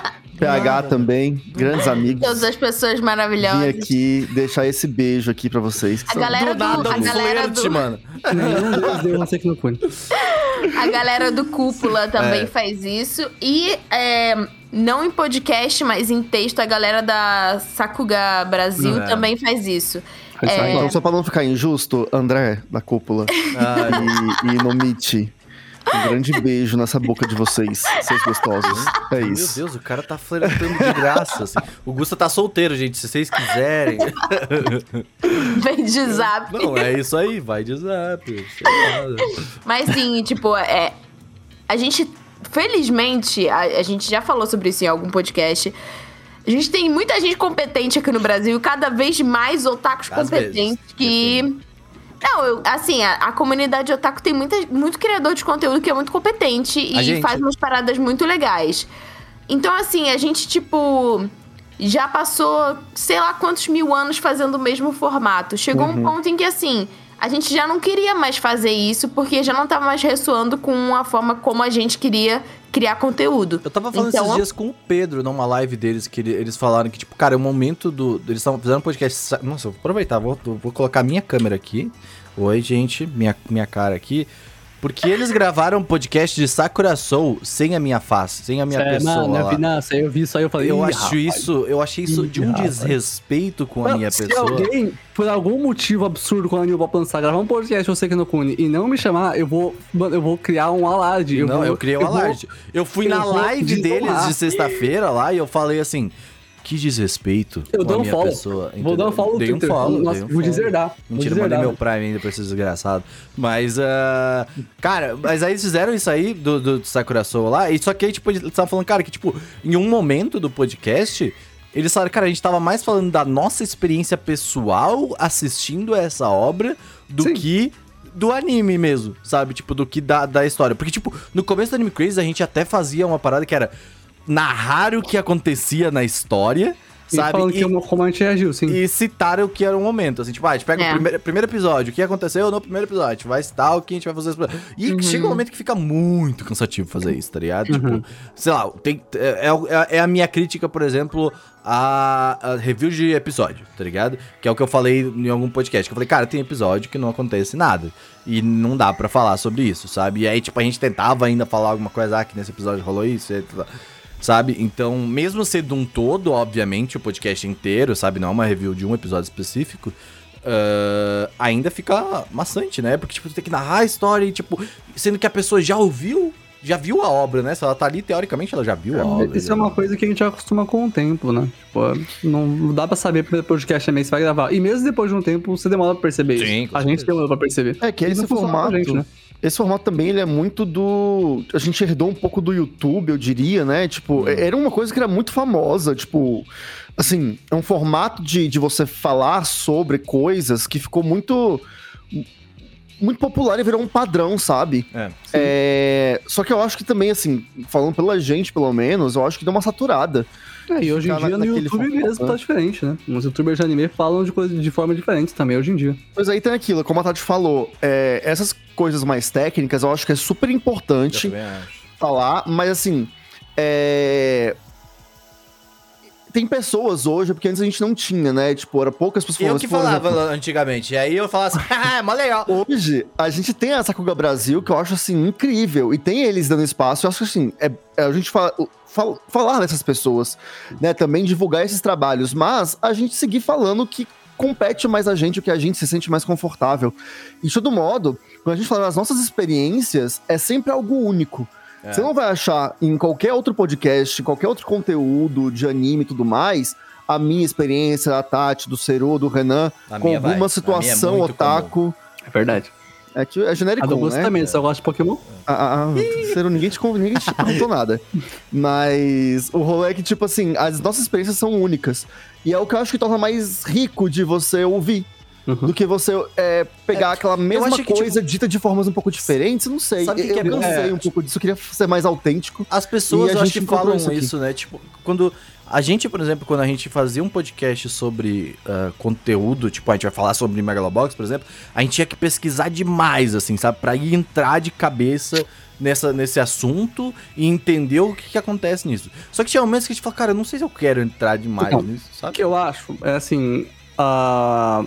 Speaker 4: PH também, grandes amigos.
Speaker 2: Todas as pessoas
Speaker 4: Vim
Speaker 2: maravilhosas.
Speaker 4: aqui deixar esse beijo aqui pra vocês. que
Speaker 2: A
Speaker 4: são-
Speaker 2: galera
Speaker 1: do
Speaker 2: a galera do,
Speaker 1: mano.
Speaker 3: Nenhum deles deu uma no Cune.
Speaker 2: a galera do Cúpula também
Speaker 1: É.
Speaker 2: faz isso. E é, não em podcast, mas em texto, a galera da Sakuga Brasil
Speaker 1: É.
Speaker 2: também faz isso. É.
Speaker 3: só
Speaker 4: Então, só pra não ficar injusto, André, da cúpula, *laughs*
Speaker 1: Ai,
Speaker 4: e, e Nomite, um grande beijo nessa boca de vocês, seus gostosos. É
Speaker 1: Meu
Speaker 4: isso.
Speaker 1: Deus, o cara tá flertando de graça, assim. O Gusta tá solteiro, gente, se vocês quiserem.
Speaker 2: Vem de zap.
Speaker 1: Não, é isso aí, vai de zap.
Speaker 2: Mas sim, tipo, é. A gente, felizmente, a, a gente já falou sobre isso em algum podcast. A gente tem muita gente competente aqui no Brasil, cada vez mais otakus
Speaker 1: Às
Speaker 2: competentes
Speaker 1: vezes,
Speaker 2: que. Não, eu- assim, a, a comunidade otaku tem muita, muito criador de conteúdo que é muito competente
Speaker 1: A
Speaker 2: e
Speaker 1: gente-
Speaker 2: faz umas paradas muito legais. Então, assim, a gente, tipo, já passou sei lá quantos mil anos fazendo o mesmo formato. Chegou um ponto em que, assim, a gente já não queria mais fazer isso porque já não tava mais ressoando com a forma como a gente queria criar conteúdo.
Speaker 1: Eu tava falando
Speaker 2: Então,
Speaker 1: esses dias com o Pedro, numa live deles, que ele- eles falaram que, tipo, cara, é o momento do. Eles estavam fazendo um podcast. sa- Nossa, vou aproveitar, vou, vou colocar minha câmera aqui. Oi, gente, minha, minha cara aqui. Porque eles gravaram um podcast de Sakura Soul sem a minha face, sem a minha
Speaker 3: É,
Speaker 1: pessoa.
Speaker 3: mano,
Speaker 1: lá.
Speaker 3: eu vi, nossa, eu vi isso aí, eu falei,
Speaker 1: Eu
Speaker 3: "Ih,
Speaker 1: acho
Speaker 3: rapaz."
Speaker 1: isso, eu achei isso de um
Speaker 3: rapaz.
Speaker 1: desrespeito com a minha
Speaker 3: se
Speaker 1: pessoa.
Speaker 3: alguém, por algum motivo absurdo, quando a Anil Pop lançar, gravar um podcast você aqui no Cune e não me chamar, eu vou, mano, eu vou criar um alarde. Eu
Speaker 1: não,
Speaker 3: vou,
Speaker 1: eu criei um
Speaker 3: vou-
Speaker 1: alarde. Eu fui
Speaker 3: eu
Speaker 1: na
Speaker 3: vou
Speaker 1: live deles de sexta-feira lá e eu falei assim: que desrespeito
Speaker 3: Eu
Speaker 1: com
Speaker 3: dou
Speaker 1: a
Speaker 3: um
Speaker 1: minha
Speaker 3: follow.
Speaker 1: pessoa.
Speaker 3: Vou dar um follow no
Speaker 1: Dei um
Speaker 3: Twitter.
Speaker 1: follow,
Speaker 3: Nossa,
Speaker 1: dei um
Speaker 3: vou
Speaker 1: follow.
Speaker 3: deserdar. Vou
Speaker 1: Mentira, mandei
Speaker 3: deserdar.
Speaker 1: meu Prime ainda pra esse desgraçado. Mas, ah, cara, mas aí eles fizeram isso aí do, do Sakura Soul lá, e só que aí, tipo, eles estavam falando, cara, que, tipo, em um momento do podcast, eles falaram, cara, a gente tava mais falando da nossa experiência pessoal assistindo essa obra do
Speaker 3: Sim.
Speaker 1: que do anime mesmo, sabe? Tipo, do que da, da história. Porque, tipo, no começo do Anime Crazy a gente até fazia uma parada que era narrar o que acontecia na história,
Speaker 3: E
Speaker 1: sabe?
Speaker 3: falando
Speaker 1: E-
Speaker 3: que como a gente reagiu, sim.
Speaker 1: e citar o que era o momento. Assim, tipo, ah, a gente pega
Speaker 2: É.
Speaker 1: o primeiro, primeiro episódio, o que aconteceu no primeiro episódio, a gente vai citar o que a gente vai fazer. E
Speaker 2: Uhum.
Speaker 1: chega um momento que fica muito cansativo fazer isso, tá ligado? Tipo, sei lá, tem, é, é- é a minha crítica, por exemplo, a, a review de episódio, tá ligado? Que é o que eu falei em algum podcast. Que eu falei, cara, tem episódio que não acontece nada. E não dá pra falar sobre isso, sabe? E aí, tipo, a gente tentava ainda falar alguma coisa, ah, que nesse episódio rolou isso, e tal. Sabe? Então, mesmo sendo um todo, obviamente, o podcast inteiro, sabe? Não é uma review de um episódio específico. ah, ainda fica maçante, né? Porque, tipo, tu tem que narrar a história e, tipo, sendo que a pessoa já ouviu, já viu a obra, né? Se ela tá ali, teoricamente, ela já viu a obra.
Speaker 3: Isso
Speaker 1: já.
Speaker 3: é uma coisa que a gente acostuma com o tempo, né? Tipo, não dá pra saber primeiro podcast também se vai gravar. E mesmo depois de um tempo, você demora pra perceber
Speaker 1: Sim,
Speaker 3: isso. A gente demora pra perceber.
Speaker 4: É que esse formato,
Speaker 3: gente, né?
Speaker 4: Esse formato também ele é muito do, a gente herdou um pouco do YouTube, eu diria, né? Tipo, era uma coisa que era muito famosa, tipo, assim, é um formato de, de você falar sobre coisas que ficou muito muito popular e virou um padrão, sabe?
Speaker 1: É.
Speaker 4: É, só que eu acho que também, assim, falando pela gente, pelo menos, eu acho que deu uma saturada.
Speaker 3: É, e hoje em dia no YouTube
Speaker 4: formato,
Speaker 3: mesmo
Speaker 4: né?
Speaker 3: tá diferente, né? Os youtubers de anime falam de coisas de forma diferente também hoje em dia.
Speaker 4: Mas aí tem aquilo, como a Tati falou, é, essas coisas mais técnicas eu acho que é super importante falar, mas assim, é... Tem pessoas hoje, porque antes a gente não tinha, né? Tipo, era poucas pessoas
Speaker 1: Eu que falava
Speaker 4: exemplo,
Speaker 1: antigamente. E aí eu falava assim, *laughs* ah, é mó legal.
Speaker 4: Hoje, a gente tem a Sakuga Brasil, que eu acho, assim, incrível. E tem eles dando espaço. Eu acho que, assim, é, é a gente fala, falar dessas pessoas, né? Também divulgar esses trabalhos. Mas a gente seguir falando que compete mais a gente, o que a gente se sente mais confortável. E, de todo modo, quando a gente fala das nossas experiências, é sempre algo único.
Speaker 1: É.
Speaker 4: Você não vai achar em qualquer outro podcast, em qualquer outro conteúdo de anime e tudo mais, a minha experiência, a Tati, do Seru, do Renan,
Speaker 1: A
Speaker 4: com
Speaker 1: minha vai.
Speaker 4: alguma
Speaker 1: A
Speaker 4: situação
Speaker 1: é
Speaker 4: otaku.
Speaker 3: É verdade.
Speaker 4: É, que é genérico, né?
Speaker 3: também, só gosta de Pokémon.
Speaker 4: Ah, ah, ah, Ciro, ninguém te, ninguém te perguntou nada. Mas o rolê é que, tipo assim, as nossas experiências são únicas. E é o que eu acho que torna mais rico de você ouvir.
Speaker 3: Uhum.
Speaker 4: Do que você é, pegar aquela mesma
Speaker 1: que,
Speaker 4: coisa dita de formas um pouco diferentes, não sei.
Speaker 1: Sabe o que
Speaker 4: eu
Speaker 1: que é bom?
Speaker 4: cansei
Speaker 3: É.
Speaker 4: um pouco disso, eu queria ser mais autêntico.
Speaker 1: As pessoas
Speaker 4: a
Speaker 1: eu acho
Speaker 4: gente
Speaker 1: que falam
Speaker 4: isso
Speaker 1: isso, né? Tipo, quando a gente, por exemplo, quando a gente fazia um podcast sobre ah, conteúdo, tipo, a gente vai falar sobre Megalobox, por exemplo, a gente tinha que pesquisar demais, assim, sabe? Pra ir entrar de cabeça nessa, nesse assunto e entender o que, que acontece nisso. Só que tinha momentos que a gente fala, cara, eu não sei se eu quero entrar demais
Speaker 3: Não.
Speaker 1: nisso,
Speaker 3: O
Speaker 1: sabe?
Speaker 3: que eu acho é assim. ah,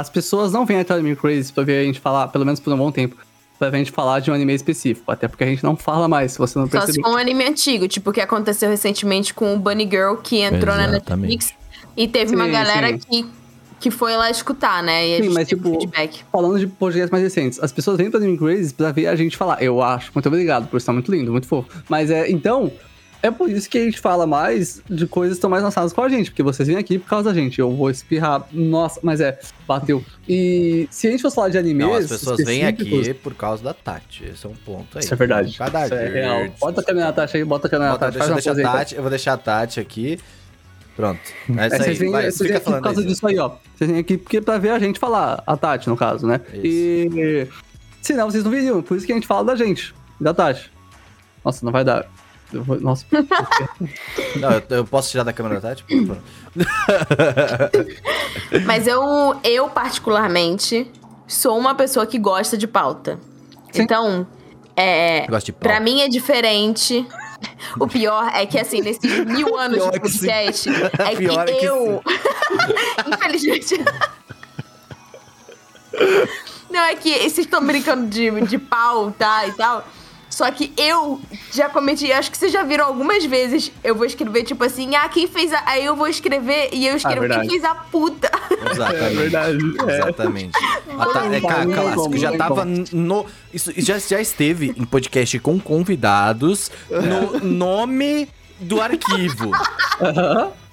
Speaker 3: as pessoas não vêm até o Anime Crazy pra ver a gente falar, pelo menos por um bom tempo, pra ver a gente falar de um anime específico. Até porque a gente não fala mais, se você não
Speaker 2: Só se
Speaker 3: percebeu.
Speaker 2: for um anime antigo, tipo o que aconteceu recentemente com o Bunny Girl, que entrou na
Speaker 1: Exatamente.
Speaker 2: Netflix. E teve uma
Speaker 3: Sim,
Speaker 2: galera
Speaker 3: sim.
Speaker 2: que, que foi lá escutar, né? E a
Speaker 3: Sim,
Speaker 2: gente
Speaker 3: mas,
Speaker 2: teve
Speaker 3: tipo,
Speaker 2: feedback.
Speaker 3: Falando de podcasts mais recentes, as pessoas vêm pra Anime Crazy pra ver a gente falar. Eu acho. Muito obrigado por estar muito lindo, muito fofo. Mas é, então, é por isso que a gente fala mais de coisas que estão mais lançadas com a gente, porque vocês vêm aqui por causa da gente. Eu vou espirrar. Nossa, mas é, bateu. E se a gente fosse falar de animes.
Speaker 1: Não, as pessoas vêm aqui por causa da Tati. Esse é um ponto aí.
Speaker 3: Isso é verdade.
Speaker 1: Cada
Speaker 3: Isso é real. Bota a câmera na Tati aí, bota a câmera na
Speaker 1: Bota,
Speaker 3: Tati.
Speaker 1: deixa,
Speaker 3: faz uma
Speaker 1: deixa a
Speaker 3: pose aí,
Speaker 1: Tati, eu vou deixar a Tati aqui. Pronto. É isso
Speaker 3: É,
Speaker 1: aí.
Speaker 3: vocês vêm,
Speaker 1: Vai,
Speaker 3: vocês vêm aqui por causa disso aí, ó. Vocês vêm aqui porque pra ver a gente falar, a Tati, no caso, né?
Speaker 1: Isso.
Speaker 3: E. Senão vocês não viriam, por isso que a gente fala da gente, da Tati. Nossa, não vai dar. Eu vou- Nossa, *laughs*
Speaker 1: Não, eu, eu posso tirar da câmera da Tati? Por favor. *laughs*
Speaker 2: Mas eu, eu, particularmente, sou uma pessoa que gosta de pauta.
Speaker 3: Sim.
Speaker 2: Então, é, pra mim é diferente. O pior é que, assim, nesses mil *laughs* anos
Speaker 1: Pior
Speaker 2: de
Speaker 1: que
Speaker 2: podcast, é que
Speaker 1: é que
Speaker 2: eu. Infelizmente. Não, é que vocês estão brincando de, de pau, tá? E tal. Só que eu já cometi, acho que vocês já viram algumas vezes, eu vou escrever tipo assim, ah, quem fez a. Aí eu vou escrever e eu escrevo quem
Speaker 3: verdade.
Speaker 2: fez a puta.
Speaker 1: Exatamente. *laughs*
Speaker 3: verdade. É.
Speaker 1: Exatamente. A ta- é, ca-
Speaker 3: Muito bom,
Speaker 1: clássico. Já tava no. Isso já, já esteve em podcast com convidados no *laughs* nome do arquivo.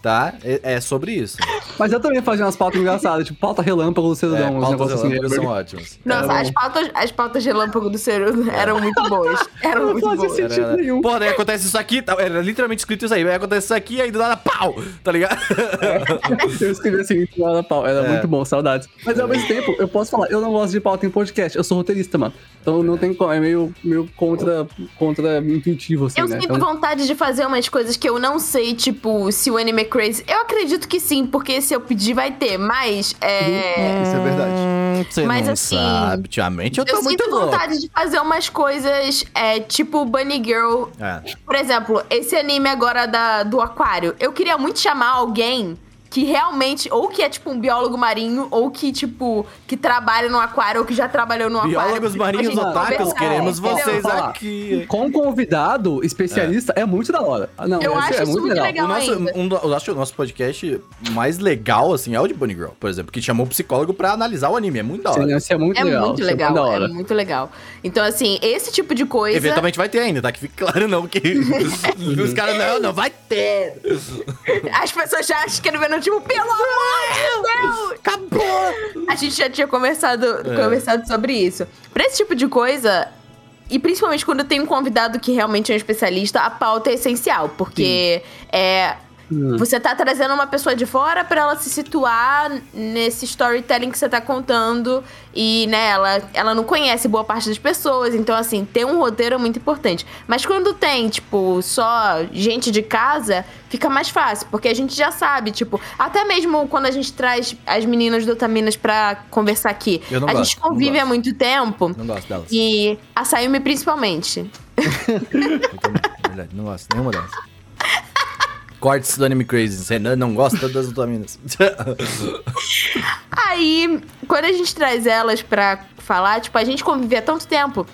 Speaker 1: Tá? É, é sobre isso.
Speaker 3: Mas eu também fazia umas pautas engraçadas, tipo pauta relâmpago do
Speaker 1: É,
Speaker 3: Cerudão, uns
Speaker 1: pautas
Speaker 3: assim. né?
Speaker 1: são ótimos.
Speaker 2: Nossa,
Speaker 3: bom.
Speaker 2: as pautas, as pautas relâmpago do Cerudo eram muito boas. Eram
Speaker 3: Não
Speaker 2: muito
Speaker 3: fazia
Speaker 2: boas.
Speaker 3: sentido
Speaker 1: Era-
Speaker 3: nenhum.
Speaker 1: Porra, daí acontece isso aqui, tá- era literalmente escrito isso aí. Aí acontece isso aqui, aí do nada, pau! Tá ligado? *laughs*
Speaker 3: Eu escrevi assim, lá na pau. Era
Speaker 1: É.
Speaker 3: muito bom, saudades. Mas ao mesmo tempo, eu posso falar, eu não gosto de pauta em podcast. Eu sou roteirista, mano. Então não tem como. É meio, meio contra, contra intuitivo, assim,
Speaker 2: Eu
Speaker 3: né?
Speaker 2: sinto
Speaker 3: Então,
Speaker 2: vontade de fazer umas coisas que eu não sei, tipo, se o anime é crazy. Eu acredito que sim, porque se eu pedir vai ter, mas é.
Speaker 4: Isso é verdade.
Speaker 1: Você
Speaker 2: Mas
Speaker 1: não
Speaker 2: assim,
Speaker 1: sabe. Ultimamente eu tô
Speaker 2: Eu
Speaker 1: muito
Speaker 2: sinto
Speaker 1: louco.
Speaker 2: vontade de fazer umas coisas, é, tipo Bunny Girl.
Speaker 1: É.
Speaker 2: Por exemplo, esse anime agora da, do aquário. Eu queria muito chamar alguém que realmente, ou que é tipo um biólogo marinho, ou que, tipo, que trabalha no aquário, ou que já trabalhou no aquário.
Speaker 1: Biólogos marinhos
Speaker 2: Pra gente
Speaker 1: otakus, queremos vocês
Speaker 3: Falar.
Speaker 1: aqui.
Speaker 3: Com convidado especialista é, muito da hora. Ah, Não,
Speaker 2: Eu
Speaker 3: é,
Speaker 2: acho
Speaker 3: é
Speaker 2: isso
Speaker 3: muito
Speaker 2: muito
Speaker 3: legal.
Speaker 2: legal.
Speaker 1: O nosso,
Speaker 2: ainda.
Speaker 1: um eu acho que o nosso podcast mais legal, assim, é o de Bunny Girl, por exemplo, que chamou o psicólogo pra analisar o anime. É muito da hora.
Speaker 3: Sim, isso é muito
Speaker 2: É
Speaker 3: legal.
Speaker 2: muito
Speaker 3: isso é
Speaker 2: legal,
Speaker 3: da hora.
Speaker 2: é muito legal. Então, assim, esse tipo de coisa.
Speaker 1: Eventualmente vai ter ainda, tá? Que fique claro, não, que *laughs* os caras, não, não vai ter.
Speaker 2: As pessoas já escrevendo, tipo, pelo amor de Deus!
Speaker 1: Acabou!
Speaker 2: A gente já tinha conversado,
Speaker 1: É.
Speaker 2: conversado sobre isso. Pra esse tipo de coisa, e principalmente quando tem um convidado que realmente é um especialista, a pauta é essencial, porque é.
Speaker 3: Hum.
Speaker 2: Você tá trazendo uma pessoa de fora pra ela se situar nesse storytelling que você tá contando. E, né, ela, ela não conhece boa parte das pessoas. Então, assim, ter um roteiro é muito importante. Mas quando tem, tipo, só gente de casa, fica mais fácil. Porque a gente já sabe, tipo, até mesmo quando a gente traz as meninas do Otaminas pra conversar aqui.
Speaker 1: Eu não
Speaker 2: a
Speaker 1: gosto,
Speaker 2: gente convive há muito tempo.
Speaker 1: Não gosto delas.
Speaker 2: E a Sayumi principalmente. *laughs*
Speaker 1: Eu também, é verdade, não gosto nenhuma delas. Cortes do Anime Crazy. Você não, gosta das vitaminas.
Speaker 2: Aí, quando a gente traz elas pra falar, tipo, a gente convive há tanto tempo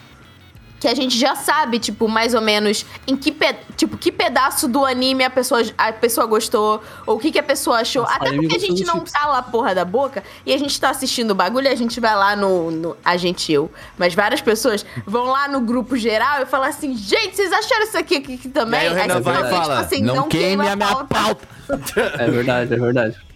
Speaker 2: que a gente já sabe, tipo, mais ou menos em que, pe tipo, que pedaço do anime a pessoa, a pessoa gostou, ou o que, que a pessoa achou.
Speaker 3: Nossa,
Speaker 2: Até
Speaker 3: aí
Speaker 2: porque a gente não
Speaker 3: chips.
Speaker 2: cala a porra da boca e a gente tá assistindo o bagulho e a gente vai lá no, no- A gente, eu. Mas várias pessoas vão lá no grupo geral e falam assim: gente, vocês acharam isso aqui, aqui, aqui também?
Speaker 1: Aí o Renan
Speaker 2: você
Speaker 1: vai e
Speaker 2: fala, tipo assim,
Speaker 1: não, queime a minha
Speaker 2: pauta.
Speaker 1: pauta.
Speaker 3: É verdade, é verdade.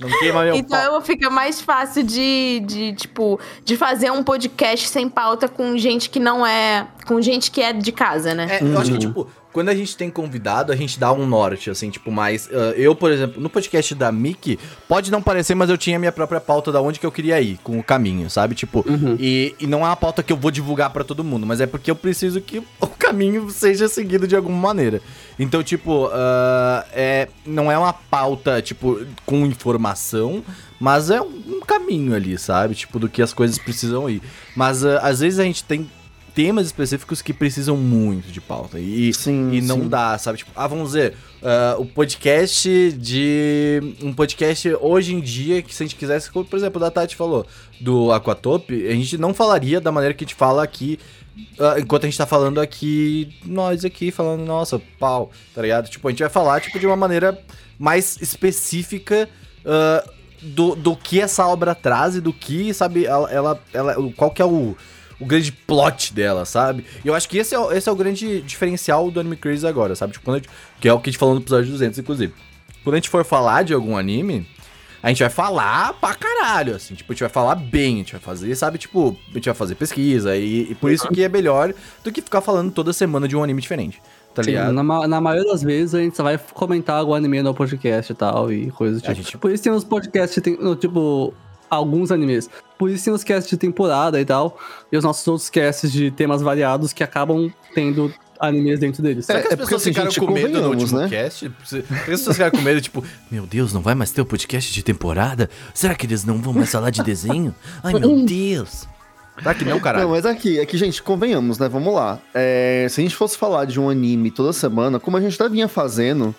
Speaker 1: Não queima meu
Speaker 2: Então
Speaker 1: pau.
Speaker 2: fica mais fácil de, de, tipo, de fazer um podcast sem pauta com gente que não é. Com gente que é de casa, né?
Speaker 1: É, eu acho que, tipo, quando a gente tem convidado, a gente dá um norte, assim, tipo, mais. ah, eu, por exemplo, no podcast da Mickey, pode não parecer, mas eu tinha minha própria pauta da onde que eu queria ir, com o caminho, sabe? Tipo, e, e não é uma pauta que eu vou divulgar pra todo mundo, mas é porque eu preciso que o *laughs* caminho seja seguido de alguma maneira. Então, tipo, ah, é, não é uma pauta, tipo, com informação, mas é um, um caminho ali, sabe? Tipo, do que as coisas precisam ir. Mas ah, às vezes a gente tem temas específicos que precisam muito de pauta. E,
Speaker 4: Sim,
Speaker 1: e não
Speaker 4: sim.
Speaker 1: dá, sabe? Tipo, ah, vamos dizer, ah, o podcast de. Um podcast hoje em dia, que se a gente quisesse, como, por exemplo, o da Tati falou, do Aquatop, a gente não falaria da maneira que a gente fala aqui. ah, enquanto a gente tá falando aqui, nós aqui falando, nossa, pau, tá ligado? Tipo, a gente vai falar, tipo, de uma maneira mais específica ah, do, do que essa obra traz e do que, sabe, ela, ela, ela- qual que é o, o grande plot dela, sabe? E eu acho que esse é, o- esse é o grande diferencial do Anime Crazy agora, sabe? Tipo, quando a gente- que é o que a gente falou no episódio 200, inclusive. Quando a gente for falar de algum anime, a gente vai falar pra caralho, assim. Tipo, a gente vai falar bem, a gente vai fazer, sabe? Tipo, a gente vai fazer pesquisa. E, e por isso que é melhor do que ficar falando toda semana de um anime diferente, tá
Speaker 3: Sim,
Speaker 1: ligado?
Speaker 3: na, na maioria das vezes a gente só vai comentar algum anime no podcast e tal, e coisas do tipo.
Speaker 1: gente-
Speaker 3: Por isso tem uns podcasts, tem, no, tipo, alguns animes. Por isso tem os casts de temporada e tal, e os nossos outros casts de temas variados que acabam tendo animes dentro deles.
Speaker 1: Será que as
Speaker 4: É, é porque,
Speaker 1: pessoas ficaram com medo no último
Speaker 4: né?
Speaker 1: cast? Será que as pessoas ficaram com medo, tipo, meu Deus, não vai mais ter o podcast de temporada? Será que eles não vão mais falar de desenho? Ai, meu *laughs* Deus. Será que não, caralho?
Speaker 4: Não, mas aqui, aqui, gente, convenhamos, né? Vamos lá. É, se a gente fosse falar de um anime toda semana, como a gente já vinha fazendo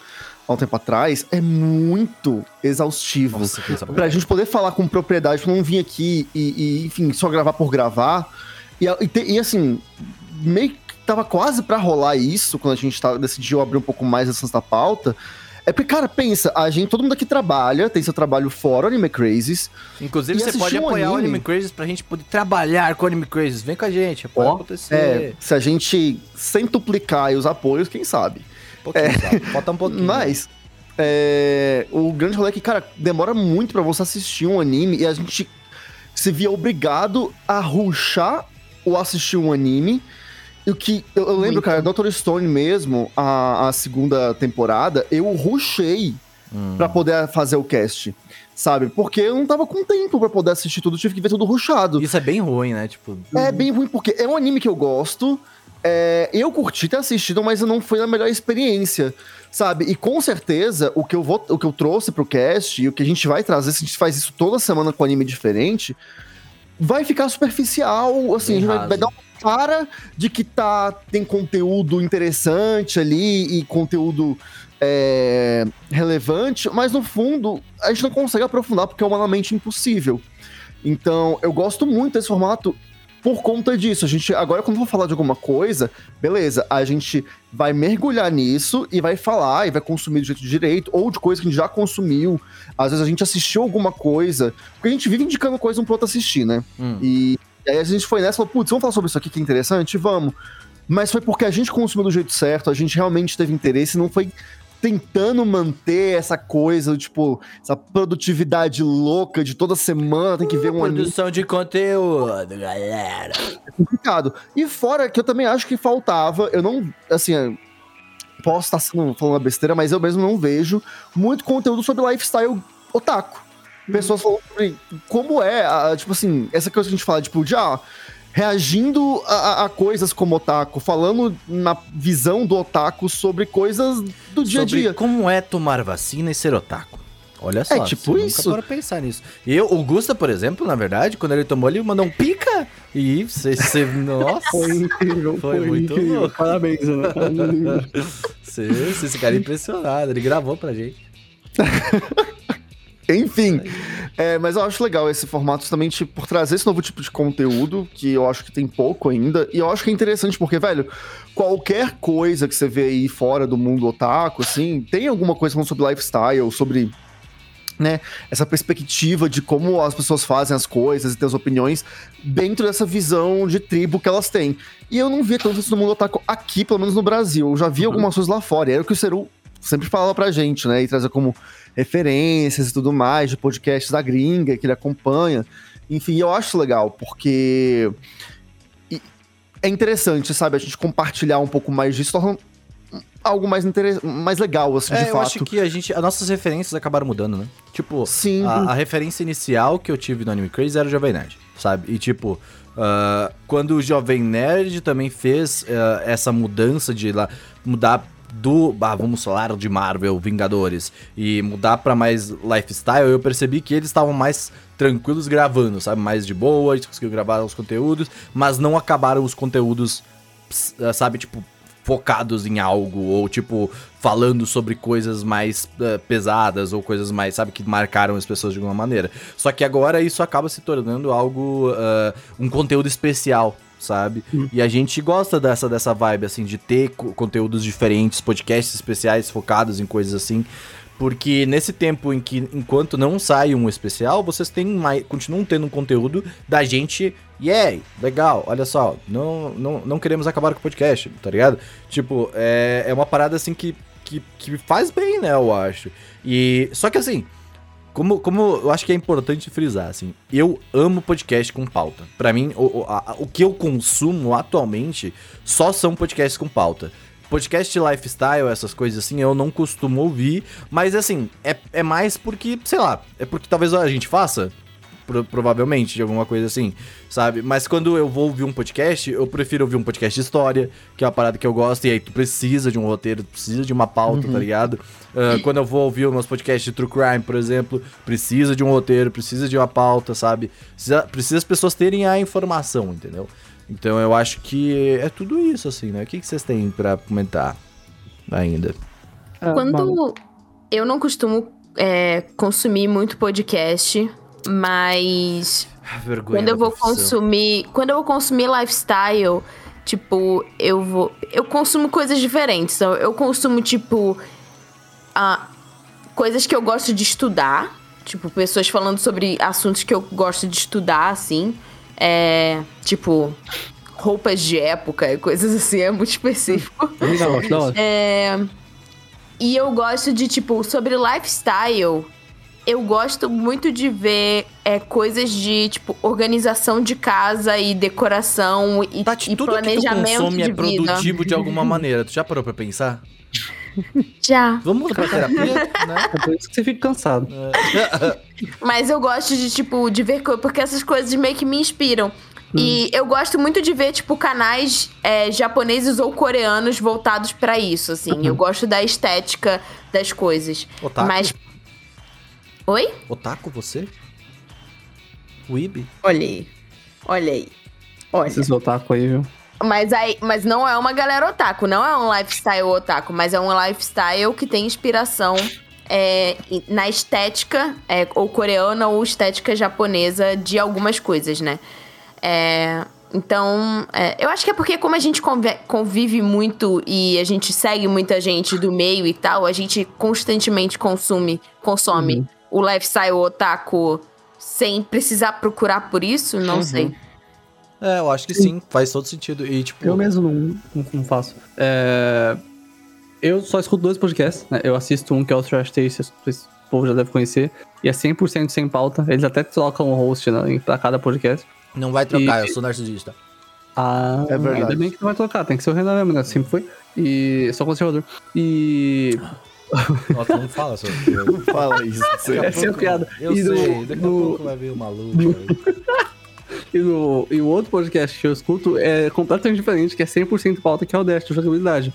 Speaker 4: há um tempo atrás, é muito exaustivo.
Speaker 1: Nossa,
Speaker 4: Pra gente poder falar com propriedade, pra não vir aqui e, e, enfim, só gravar por gravar. E, e, te- e, assim, meio que tava quase pra rolar isso, quando a gente tava, decidiu abrir um pouco mais essa da pauta. É porque, cara, pensa, a gente, todo mundo aqui trabalha, tem seu trabalho fora, Anime Crazes.
Speaker 1: Inclusive, você pode
Speaker 4: um
Speaker 1: apoiar o
Speaker 4: anime.
Speaker 1: Anime Crazes pra gente poder trabalhar com o Anime Crazes. Vem com a gente, pode
Speaker 3: Ó,
Speaker 1: acontecer.
Speaker 4: É, se a gente centuplicar os apoios, quem sabe?
Speaker 1: Pouquinho, sabe? Falta um pouquinho.
Speaker 4: Mas, é, o grande rolê é que, cara, demora muito pra você assistir um anime e a gente se via obrigado a ruxar ou assistir um anime. E o que. Eu, eu lembro, cara, Dr. Stone mesmo, a, a segunda temporada, eu rushei
Speaker 1: Hum.
Speaker 4: pra poder fazer o cast. Sabe? Porque eu não tava com tempo pra poder assistir tudo, eu tive que ver tudo ruxado.
Speaker 1: Isso é bem ruim, né? Tipo,
Speaker 4: É bem ruim, porque é um anime que eu gosto. É, eu curti ter assistido, mas não foi a melhor experiência, sabe? E com certeza, o que eu, vou, o que eu trouxe pro cast e o que a gente vai trazer, se a gente faz isso toda semana com anime diferente, vai ficar superficial, assim,
Speaker 1: Bem
Speaker 4: a gente vai, vai dar uma cara de que tá, tem conteúdo interessante ali e conteúdo é, relevante, mas no fundo a gente não consegue aprofundar porque é humanamente impossível. Então, eu gosto muito desse formato por conta disso. A gente, agora, quando eu vou falar de alguma coisa, beleza, a gente vai mergulhar nisso e vai falar e vai consumir do jeito direito, ou de coisa que a gente já consumiu. Às vezes a gente assistiu alguma coisa, porque a gente vive indicando coisa um pro outro assistir, né?
Speaker 1: Hum.
Speaker 4: E, e aí a gente foi nessa e falou, putz, vamos falar sobre isso aqui que é interessante? Vamos. Mas foi porque a gente consumiu do jeito certo, a gente realmente teve interesse, não foi tentando manter essa coisa, tipo, essa produtividade louca de toda semana tem que ver um anime
Speaker 1: produção de conteúdo, galera.
Speaker 4: complicado. E fora que eu também acho que faltava, eu não, assim, eu posso estar falando uma besteira, mas eu mesmo não vejo muito conteúdo sobre lifestyle otaku. Pessoas falando sobre como é, tipo assim, essa coisa que a gente fala, tipo, de, ah, reagindo a, a- coisas como otaku, falando na visão do otaku sobre coisas do dia a
Speaker 1: Sobre
Speaker 4: dia.
Speaker 1: como é tomar vacina e ser otaku. Olha só,
Speaker 4: tipo
Speaker 1: você
Speaker 4: isso.
Speaker 1: Nunca para pensar nisso. E eu, o Gusta, por exemplo, na verdade, quando ele tomou, ele mandou um pica. E você, você nossa,
Speaker 3: Foi incrível,
Speaker 1: Foi
Speaker 3: foi,
Speaker 1: muito
Speaker 3: incrível.
Speaker 1: louco.
Speaker 3: Parabéns, *laughs*
Speaker 1: você, você esse cara é impressionado. Ele gravou pra gente. *laughs*
Speaker 4: Enfim, É, mas eu acho legal esse formato justamente por trazer esse novo tipo de conteúdo, que eu acho que tem pouco ainda. E eu acho que é interessante porque, velho, qualquer coisa que você vê aí fora do mundo otaku, assim, tem alguma coisa falando sobre lifestyle, sobre né, essa perspectiva de como as pessoas fazem as coisas e têm as opiniões dentro dessa visão de tribo que elas têm. E eu não via tanto isso no mundo otaku aqui, pelo menos no Brasil. Eu já vi uhum. algumas coisas lá fora. E era o que o Seru sempre falava pra gente, né? E trazia como referências e tudo mais, de podcasts da gringa que ele acompanha. Enfim, eu acho legal, porque é interessante, sabe? A gente compartilhar um pouco mais disso, torna algo mais, mais legal, assim,
Speaker 1: é,
Speaker 4: de
Speaker 1: eu
Speaker 4: fato.
Speaker 1: acho que a gente, as nossas referências acabaram mudando, né? Tipo,
Speaker 4: Sim.
Speaker 1: A, a referência inicial que eu tive no Anime Crazy era o Jovem Nerd, sabe? E tipo, uh, quando o Jovem Nerd também fez uh, essa mudança de lá, mudar do, ah, vamos falar de Marvel, Vingadores, e mudar para mais lifestyle, eu percebi que eles estavam mais tranquilos gravando, sabe? Mais de boa, eles conseguiram gravar os conteúdos, mas não acabaram os conteúdos, sabe? Tipo, focados em algo, ou tipo, falando sobre coisas mais uh, pesadas, ou coisas mais, sabe, que marcaram as pessoas de alguma maneira. Só que agora isso acaba se tornando algo, uh, um conteúdo especial, sabe? Uhum. E a gente gosta dessa, dessa vibe, assim, de ter conteúdos diferentes, podcasts especiais focados em coisas assim. Porque nesse tempo em que, enquanto não sai um especial, vocês têm mais, continuam tendo um conteúdo da gente. Yeah, legal, olha só, não, não, não queremos acabar com o podcast, tá ligado? Tipo, é, é uma parada assim que, que, que faz bem, né, eu acho. E. Só que assim, como, como eu acho que é importante frisar, assim, eu amo podcast com pauta. Para mim, o, a, o que eu consumo atualmente só são podcasts com pauta. Podcast lifestyle, essas coisas assim, eu não costumo ouvir, mas assim, é, é mais porque, sei lá, é porque talvez a gente faça, pro, provavelmente, de alguma coisa assim, sabe? Mas quando eu vou ouvir um podcast, eu prefiro ouvir um podcast de história, que é uma parada que eu gosto, e aí tu precisa de um roteiro, tu precisa de uma pauta, tá uhum. tá ligado? Uh, quando eu vou ouvir meus podcasts de true crime, por exemplo, precisa de um roteiro, precisa de uma pauta, sabe? Precisa, precisa as pessoas terem a informação, entendeu? Então eu acho que é tudo isso, assim, né? O que, que vocês têm para comentar ainda?
Speaker 2: Ah, Quando eu não costumo é, consumir muito podcast, mas
Speaker 1: ah, Vergonha
Speaker 2: quando eu vou profissão. consumir, quando eu vou consumir lifestyle, tipo, eu vou, eu consumo coisas diferentes. Então, eu consumo tipo ah, coisas que eu gosto de estudar, tipo pessoas falando sobre assuntos que eu gosto de estudar, assim. É, tipo, roupas de época e coisas assim, é muito específico. *laughs* é, e eu gosto de, tipo, sobre lifestyle, eu gosto muito de ver é, coisas de, tipo, organização de casa e decoração e,
Speaker 1: Tati,
Speaker 2: e
Speaker 1: tudo
Speaker 2: planejamento
Speaker 1: que tu consome
Speaker 2: de
Speaker 1: é produtivo de alguma *laughs* maneira. Tu já parou pra pensar?
Speaker 2: Já.
Speaker 1: Vamos pra terapia, né?
Speaker 3: É por isso que você fica cansado. É.
Speaker 2: Mas eu gosto de, tipo, de ver... Porque essas coisas meio que me inspiram. Hum. E eu gosto muito de ver, tipo, canais é, japoneses ou coreanos voltados para isso, assim. Uhum. Eu gosto da estética das coisas.
Speaker 1: Otaku?
Speaker 2: Mas... Oi?
Speaker 1: Otaku, você? Weeb?
Speaker 2: Olha aí. Olha aí. Olha.
Speaker 3: Esses otaku aí, viu?
Speaker 2: Mas, aí, mas não é uma galera otaku, não é um lifestyle otaku, mas é um lifestyle que tem inspiração é, na estética, é, ou coreana ou estética japonesa de algumas coisas, né? É, então, é, eu acho que é porque como a gente convive muito e a gente segue muita gente do meio e tal, a gente constantemente consome, consome uhum. o lifestyle otaku sem precisar procurar por isso, não uhum. sei.
Speaker 1: É, eu acho que sim, faz todo sentido. E, tipo...
Speaker 3: Eu mesmo não, não, não faço. É... Eu só escuto dois podcasts, né? Eu assisto um que é o Trash Taste, o povo já deve conhecer, e é 100% sem pauta. Eles até trocam um host né, pra cada podcast.
Speaker 1: Não vai trocar, e... eu sou narcisista.
Speaker 3: Ah, é verdade. Ainda bem que não vai trocar, tem que ser o Renan mesmo, né? Sempre foi. E sou conservador. E.
Speaker 1: Nossa, não fala sobre
Speaker 4: Não fala isso. *laughs*
Speaker 3: Essa é a piada.
Speaker 1: Eu
Speaker 3: e
Speaker 1: sei, daqui a pouco vai vir o maluco. *laughs*
Speaker 3: E, no, e o outro podcast que eu escuto é completamente diferente, que é 100% pauta, que é o Dash, de jogabilidade.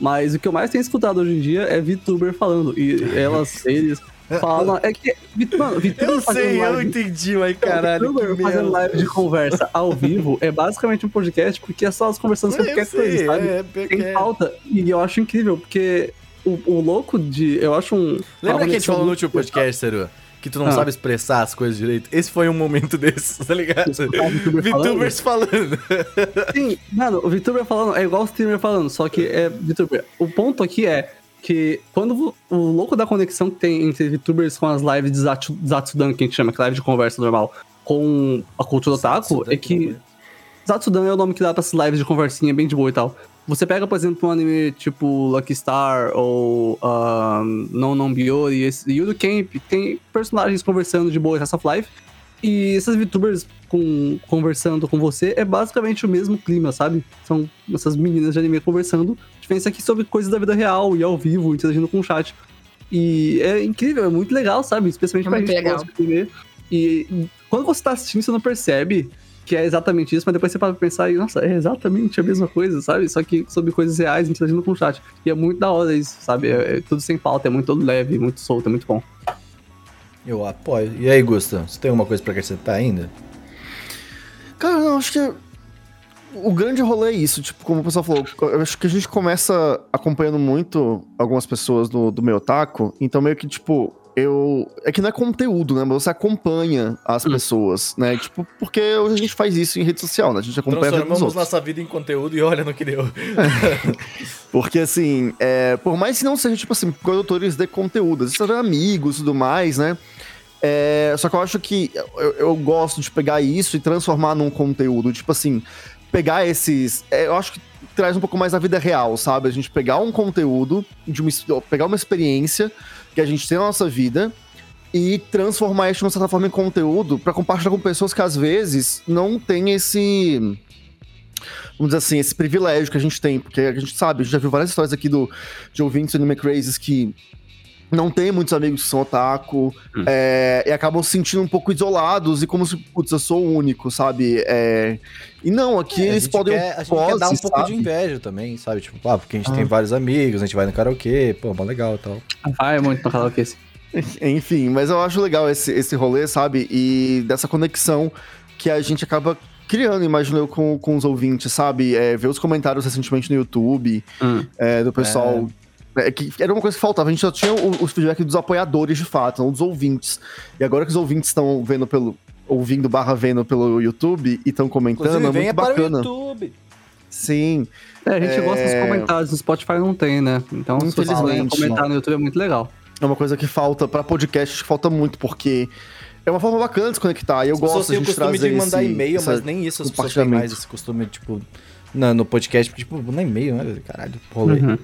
Speaker 3: Mas o que eu mais tenho escutado hoje em dia é VTuber falando. E elas, *laughs* eles falam. É que. Mano, VTuber
Speaker 1: Eu sei, live, eu entendi, mas caralho.
Speaker 3: VTuber fazendo live de conversa ao vivo é basicamente um podcast, porque é só as conversando sobre qualquer coisa, sabe? É, Tem é. pauta. E eu acho incrível, porque o, o louco de. Eu acho um.
Speaker 1: Lembra que a gente falou no último podcast, Seru? Que tu não
Speaker 3: Ah.
Speaker 1: sabe expressar as coisas direito. Esse foi um momento *laughs* desses, tá ligado?
Speaker 3: VTuber falando?
Speaker 1: VTubers *laughs* falando.
Speaker 3: Sim, mano, o VTuber falando é igual o streamer falando, só que é VTuber. O ponto aqui é que quando o louco da conexão que tem entre VTubers com as lives de Zatsu- Zatsudan, que a gente chama, que é live de conversa normal, com a cultura otaku,
Speaker 1: Zatsudan,
Speaker 3: é que. Zatsudan é o nome que dá pra essas lives de conversinha bem de boa e tal. Você pega, por exemplo, um anime tipo Lucky Star ou um, Non Non Biori, esse Yuru Camp, tem personagens conversando de boa em Half Life. E essas VTubers com, conversando com você é basicamente o mesmo clima, sabe? São essas meninas de anime conversando. Diferença aqui sobre coisas da vida real e ao vivo, interagindo com o chat. E é incrível, é muito legal, sabe? Especialmente
Speaker 2: É
Speaker 3: pra gente que
Speaker 2: legal.
Speaker 3: gosta de anime. E quando você tá assistindo, você não percebe que é exatamente isso, mas depois você para pensar e, nossa, é exatamente a mesma coisa, sabe? Só que sobre coisas reais, interagindo com o chat. E é muito da hora isso, sabe? É, é tudo sem pauta, é muito leve, muito solto, é muito bom.
Speaker 1: Eu apoio. E aí, Gustavo, você tem alguma coisa pra acrescentar ainda?
Speaker 4: Cara, não, acho que o grande rolê é isso, tipo, como o pessoal falou, eu acho que a gente começa acompanhando muito algumas pessoas do, do meu taco, então meio que, tipo, eu... É que não é conteúdo, né, mas você acompanha as pessoas, né, tipo, porque hoje a gente faz isso em rede social, né, a gente acompanha a vida
Speaker 1: Transformamos nossa vida em conteúdo e olha no que deu. *laughs*
Speaker 4: Porque, assim, é, por mais que não seja, tipo assim, produtores de conteúdo, vezes são amigos e tudo mais, né? É, só que eu acho que eu, eu gosto de pegar isso e transformar num conteúdo. Tipo assim, pegar esses. é, eu acho que traz um pouco mais da vida real, sabe? A gente pegar um conteúdo, de uma, pegar uma experiência que a gente tem na nossa vida e transformar isso de uma certa forma em conteúdo pra compartilhar com pessoas que às vezes não têm esse vamos dizer assim, esse privilégio que a gente tem, porque a gente sabe, a gente já viu várias histórias aqui do, de ouvintes do Anime Crazes que não tem muitos amigos que são otaku,
Speaker 3: Hum.
Speaker 4: é, e acabam se sentindo um pouco isolados e como se, putz, eu sou o único, sabe? É, e não, aqui
Speaker 1: É,
Speaker 4: eles podem
Speaker 1: quer, a gente quer dar um pouco
Speaker 4: sabe?
Speaker 1: de inveja também, sabe? Tipo, ah, porque a gente
Speaker 4: Ah.
Speaker 1: tem vários amigos, a gente vai no karaokê, pô, mó legal e tal.
Speaker 3: Vai muito no karaokê. esse. *laughs*
Speaker 4: Enfim, mas eu acho legal esse, esse rolê, sabe? E dessa conexão que a gente acaba criando, imagino eu, com, com os ouvintes, sabe? É, ver os comentários recentemente no YouTube,
Speaker 3: Hum.
Speaker 4: é, do pessoal. É, que era uma coisa que faltava, a gente só tinha o, os feedback dos apoiadores de fato, não dos ouvintes. E agora que os ouvintes estão vendo pelo. ouvindo barra vendo pelo YouTube e estão comentando, é muito
Speaker 1: para
Speaker 4: bacana.
Speaker 1: YouTube.
Speaker 4: Sim.
Speaker 3: É, a gente
Speaker 4: É.
Speaker 3: gosta dos comentários, no Spotify não tem, né? Então,
Speaker 4: Infelizmente.
Speaker 3: comentar no YouTube é muito legal.
Speaker 4: É uma coisa que falta pra podcast, acho que falta muito, porque é uma forma bacana de se conectar. E eu
Speaker 1: As pessoas
Speaker 4: gosto
Speaker 1: têm
Speaker 4: de
Speaker 1: o costume
Speaker 4: trazer
Speaker 1: de mandar
Speaker 4: esse-
Speaker 1: e-mail, mas nem isso as pessoas têm mais esse costume, tipo, na, no podcast, porque, tipo, nem e-mail, né? Caralho, rolê.
Speaker 3: Uhum.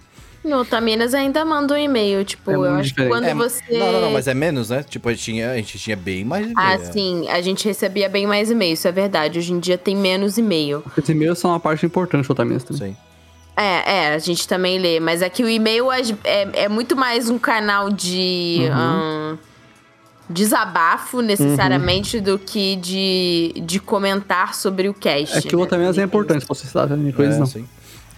Speaker 2: No Otaminas ainda manda um e-mail, tipo,
Speaker 3: É
Speaker 2: eu acho que
Speaker 3: diferente.
Speaker 2: quando
Speaker 1: É,
Speaker 2: você.
Speaker 1: Não, não, não, mas é menos, né? Tipo, a gente tinha, a gente tinha bem mais e-mail.
Speaker 2: Ah,
Speaker 1: é.
Speaker 2: sim, a gente recebia bem mais e-mail, isso é verdade. Hoje em dia tem menos e-mail.
Speaker 3: Os e-mails são uma parte importante do Otaminas também.
Speaker 1: Sim.
Speaker 2: É, é, a gente também lê, mas aqui o e-mail é, é, é muito mais um canal de
Speaker 3: Uhum.
Speaker 2: ahn, desabafo, necessariamente, do que de, de comentar sobre o cast.
Speaker 3: É que o Otaminas é importante pra sociedade, né? Coisas
Speaker 1: é,
Speaker 3: não.
Speaker 1: sim.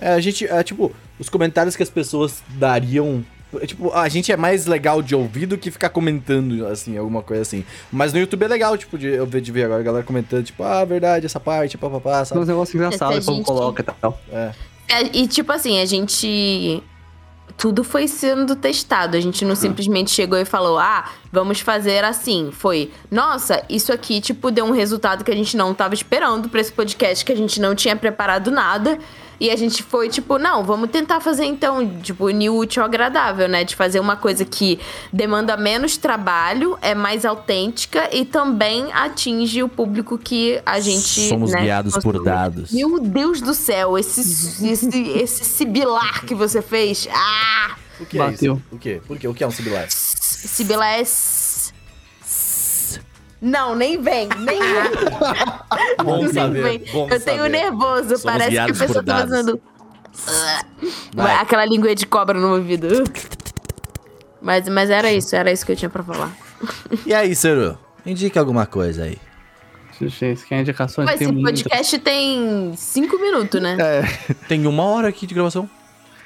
Speaker 1: É, a gente, é, tipo, os comentários que as pessoas dariam. é, Tipo, a gente é mais legal de ouvir do que ficar comentando, assim, alguma coisa assim. Mas no YouTube é legal, tipo, de eu ver, de ver agora a galera comentando, tipo, ah, verdade, essa parte, papapá, sabe?
Speaker 3: uns negócios engraçados
Speaker 2: Essa
Speaker 3: que o povo
Speaker 2: gente-
Speaker 3: coloca e tal.
Speaker 1: É.
Speaker 2: É, e tipo assim, a gente. Tudo foi sendo testado. A gente não simplesmente chegou e falou, ah, vamos fazer assim. Foi, nossa, isso aqui, tipo, deu um resultado que a gente não tava esperando pra esse podcast, que a gente não tinha preparado nada. E a gente foi, tipo, não, vamos tentar fazer então, tipo, o útil agradável, né? De fazer uma coisa que demanda menos trabalho, é mais autêntica e também atinge o público que a gente.
Speaker 1: Somos
Speaker 2: né,
Speaker 1: guiados por dados.
Speaker 2: Meu Deus do céu, esse, esse, esse sibilar que você fez. Ah!
Speaker 1: O que
Speaker 3: Bateu.
Speaker 1: é isso? O quê? Por quê? O que é um sibilar?
Speaker 2: Sibilar é. Não, nem vem, nem vem. *laughs*
Speaker 1: Bom
Speaker 2: nem
Speaker 1: saber,
Speaker 2: vem.
Speaker 1: bom
Speaker 2: Eu tenho
Speaker 1: saber.
Speaker 2: nervoso,
Speaker 1: Somos
Speaker 2: parece que a pessoa tá fazendo.
Speaker 1: Vai.
Speaker 2: Aquela língua de cobra no ouvido. Mas, mas era isso, era isso que eu tinha pra falar.
Speaker 1: E aí, Ciro? Indica alguma coisa aí.
Speaker 3: Gente, quem é indicações
Speaker 2: Mas
Speaker 3: tem
Speaker 2: esse
Speaker 3: muita.
Speaker 2: podcast tem cinco minutos, né?
Speaker 4: É,
Speaker 1: Tem uma hora aqui de gravação.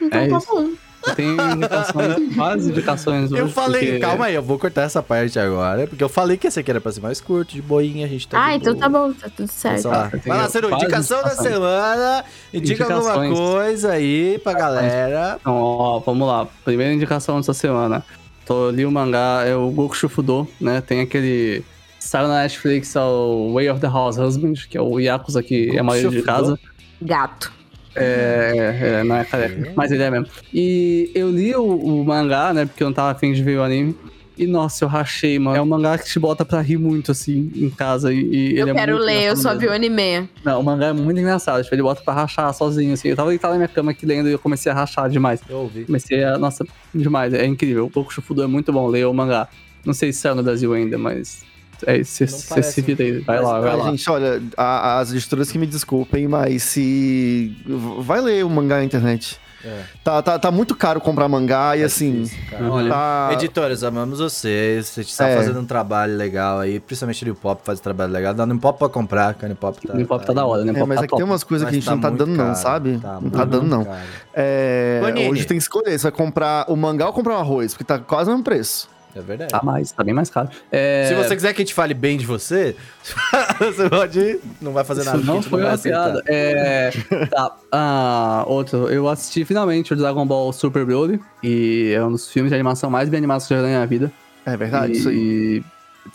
Speaker 2: Então
Speaker 3: é
Speaker 2: tá
Speaker 3: isso.
Speaker 2: bom.
Speaker 3: Tem indicações, várias indicações hoje.
Speaker 1: Eu falei,
Speaker 3: porque-
Speaker 1: calma aí, eu vou cortar essa parte agora, porque eu falei que esse aqui era pra ser mais curto, de boinha, a gente tá
Speaker 2: Ah,
Speaker 1: de
Speaker 2: então
Speaker 1: boa.
Speaker 2: tá bom, tá tudo certo.
Speaker 1: Lá.
Speaker 3: Tenho
Speaker 1: Vai lá, Ciro, indicação da semana. Indica alguma coisa aí pra galera.
Speaker 3: Então, ó, vamos lá. Primeira indicação dessa semana. Tô li o mangá, é o Goku Shufudo, né? Tem aquele. Saiu na Netflix, é o Way of the House Husband, que é o Yakuza que é marido de
Speaker 1: Shufudo?
Speaker 3: casa.
Speaker 2: Gato.
Speaker 3: É, é, não é careca, mas ele é mesmo. E eu li o, o mangá, né? Porque eu não tava afim de ver o anime. E nossa, eu rachei, mano. É um mangá que te bota pra rir muito, assim, em casa. E, e ele
Speaker 2: eu
Speaker 3: é
Speaker 2: quero
Speaker 3: muito
Speaker 2: ler, eu só
Speaker 3: mesmo.
Speaker 2: vi o anime.
Speaker 3: Não, o mangá é muito engraçado. Tipo, ele bota pra rachar sozinho, assim. Eu tava deitado na minha cama aqui lendo e eu comecei a rachar demais.
Speaker 1: Eu ouvi.
Speaker 3: Comecei a. Nossa, demais. É incrível. O Goku Shufudo é muito bom. Leia o mangá. Não sei se saiu no Brasil ainda, mas. É, você
Speaker 1: Não
Speaker 3: se vira aí. Vai
Speaker 1: mas-
Speaker 3: lá, vai lá.
Speaker 4: gente, olha, a- as editoras que me desculpem, mas se. Vai ler o mangá na internet.
Speaker 1: É.
Speaker 4: Tá, tá, tá muito caro comprar mangá e
Speaker 1: Tá
Speaker 4: assim.
Speaker 1: difícil.
Speaker 3: Olha,
Speaker 4: Tá...
Speaker 1: Editores, amamos vocês. A gente tá
Speaker 4: É.
Speaker 1: fazendo um trabalho legal aí. Principalmente o Pop faz um trabalho legal. Dá no Pop pra comprar, que o Pop tá.
Speaker 3: O Pop tá da hora, né?
Speaker 4: É, mas
Speaker 3: tá
Speaker 4: é que tem
Speaker 3: top.
Speaker 4: umas coisas que a gente não tá dando, não,
Speaker 1: caro,
Speaker 4: sabe?
Speaker 1: Tá
Speaker 4: não tá dando, não. É, hoje tem que escolher. Você vai comprar o mangá ou comprar o arroz? Porque tá quase o mesmo preço.
Speaker 1: É verdade.
Speaker 3: Tá mais, tá bem mais caro. É,
Speaker 1: Se você quiser que a gente fale bem de você, *laughs* você pode ir. Não vai fazer nada.
Speaker 3: Isso não foi
Speaker 1: vai
Speaker 3: uma piada. É. tá. *laughs* Ah, outro. Eu assisti finalmente o Dragon Ball Super Broly. E é um dos filmes de animação mais bem animados que eu já vi na minha vida.
Speaker 4: É verdade,
Speaker 3: e,
Speaker 4: isso aí.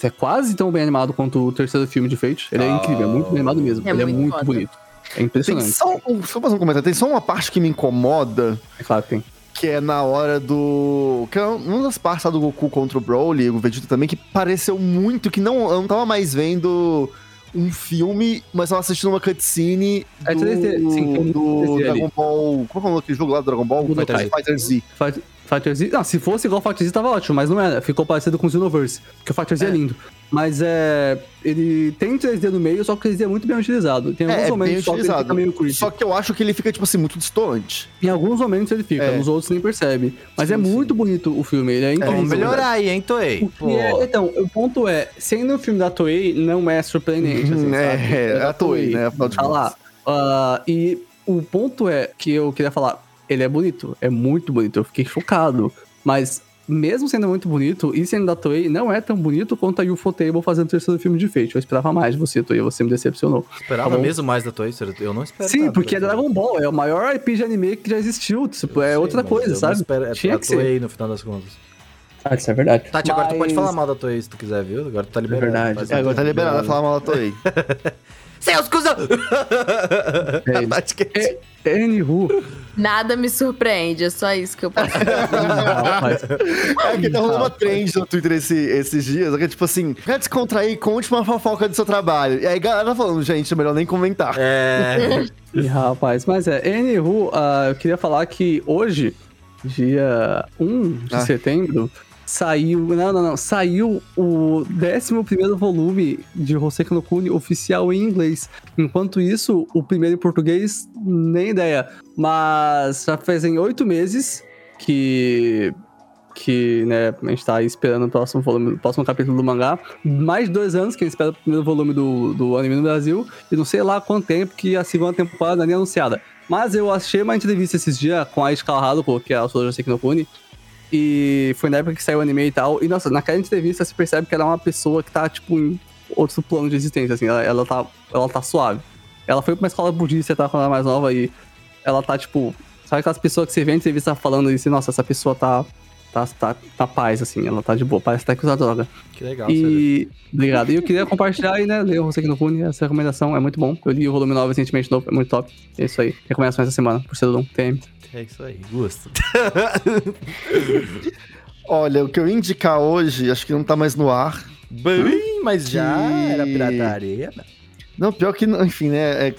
Speaker 3: e é quase tão bem animado quanto o terceiro filme de Fate. Ele é
Speaker 1: Ah.
Speaker 3: incrível, é muito bem animado mesmo.
Speaker 2: É
Speaker 3: Ele é
Speaker 2: muito
Speaker 3: muito
Speaker 2: foda.
Speaker 3: bonito. É
Speaker 4: Tem
Speaker 3: impressionante.
Speaker 4: só, um, deixa eu fazer um comentário. Tem só uma parte que me incomoda,
Speaker 3: É claro que tem.
Speaker 4: Que é na hora do. Que é uma das partes lá do Goku contra o Broly, o Vegeta também, que pareceu muito que não, eu não tava mais vendo um filme, mas tava assistindo uma cutscene
Speaker 3: É
Speaker 4: do,
Speaker 3: 3D, sim,
Speaker 4: do
Speaker 3: 3D ali.
Speaker 4: Dragon Ball. Como é que o nome daquele jogo lá do Dragon Ball? Fighter Z.
Speaker 3: Fight- Fighter Z. Não, se fosse igual Fighter Z tava ótimo, mas não era. Ficou parecido com o Xenoverse. Porque o Fighter Z é,
Speaker 4: É.
Speaker 3: lindo. Mas é. Ele tem 3D no meio, só que o 3D é muito bem utilizado. Tem alguns
Speaker 4: É, é
Speaker 3: momentos
Speaker 4: bem
Speaker 3: só que ele
Speaker 4: utilizado.
Speaker 3: fica meio creepy.
Speaker 4: Só que eu acho que ele fica, tipo assim, muito distante.
Speaker 3: Em alguns momentos ele fica,
Speaker 4: É.
Speaker 3: nos outros nem percebe. Mas
Speaker 4: Sim,
Speaker 3: é muito bonito o filme, ele é incrível.
Speaker 1: Vamos melhorar aí, hein, Toei?
Speaker 3: É- então, o ponto é, sendo um filme da Toei, não é surpreendente, assim, *laughs*
Speaker 4: é, é,
Speaker 3: da
Speaker 4: a Toei, né? Afinal de
Speaker 3: Tá lá. Ah, e o ponto é que eu queria falar, ele é bonito, é muito bonito, eu fiquei chocado. Mas mesmo sendo muito bonito, e sendo da Toei, não é tão bonito quanto a Ufotable fazendo o terceiro filme de Fate. Eu esperava mais de você, Toei, você me decepcionou.
Speaker 1: Esperava
Speaker 3: Tá bom.
Speaker 1: mesmo mais da Toei, sério, eu não espero.
Speaker 3: Sim, porque é. Dragon Ball, é o maior IP de anime que já existiu. Tipo, é
Speaker 1: Sim,
Speaker 3: outra
Speaker 1: mas
Speaker 3: coisa,
Speaker 1: eu não
Speaker 3: sabe?
Speaker 1: espero- é
Speaker 3: Tinha
Speaker 1: da
Speaker 3: que ser.
Speaker 1: Toei, no final das contas.
Speaker 3: Ah, isso é verdade.
Speaker 1: Tati, agora tu pode
Speaker 3: Mas-
Speaker 1: falar mal da Toei se tu quiser, viu? Agora tu tá liberado.
Speaker 3: verdade.
Speaker 1: Faz
Speaker 3: É,
Speaker 4: Agora tá liberado a falar mal da Toei. *laughs*
Speaker 1: Seus cuzão!
Speaker 3: É *laughs* isso. É, Anywho.
Speaker 2: Nada me surpreende, é só isso que eu posso
Speaker 3: Rapaz, *laughs*
Speaker 4: É que tá rolando uma trend no Twitter esse- esses dias, que é tipo assim, quer descontrair, conte uma fofoca do seu trabalho. E aí a galera tá falando, gente, é melhor nem comentar.
Speaker 1: É.
Speaker 3: Ih, rapaz, mas é, Anywho, ah, eu queria falar que hoje, dia 1 de
Speaker 4: Ah.
Speaker 3: setembro, saiu. Não, não, não. Saiu o 11 volume de Hoseki no Kuni oficial em inglês. Enquanto isso, o primeiro em português, nem ideia. Mas já fazem oito meses que. Que, né, a gente tá esperando o próximo volume, o próximo capítulo do mangá. Mais de dois anos que a gente espera o primeiro volume do, do anime no Brasil. E não sei lá quanto tempo que a segunda temporada nem é anunciada. Mas eu achei uma entrevista esses dias com a Ishikawa Haruko, que é a autora de Hoseki no Kuni. E foi na época que saiu o anime e tal. E, nossa, naquela entrevista você percebe que ela é uma pessoa que tá, tipo, em outro plano de existência, assim. Ela, ela, tá, ela tá suave. Ela foi pra uma escola budista, tá, quando ela era mais nova, e ela tá, tipo... Sabe aquelas pessoas que você vê a entrevista falando assim, nossa, essa pessoa tá... Tá, tá, tá paz, assim, ela tá de boa, parece até que usa droga.
Speaker 1: Que legal, sério.
Speaker 3: E. Obrigado. E eu queria compartilhar aí, né? Ler o Hoseki no Kuni, essa recomendação é muito bom. Eu li o volume 9 recentemente novo, é muito top. É isso aí. Recomendação essa semana, por ser do TM.
Speaker 1: É isso aí, gosto. *laughs*
Speaker 4: Olha, o que eu ia indicar hoje, acho que não tá mais no ar.
Speaker 1: Bem, mas já
Speaker 4: Que-
Speaker 1: era pirataria. né?
Speaker 4: Não, pior que, não, enfim, né? é-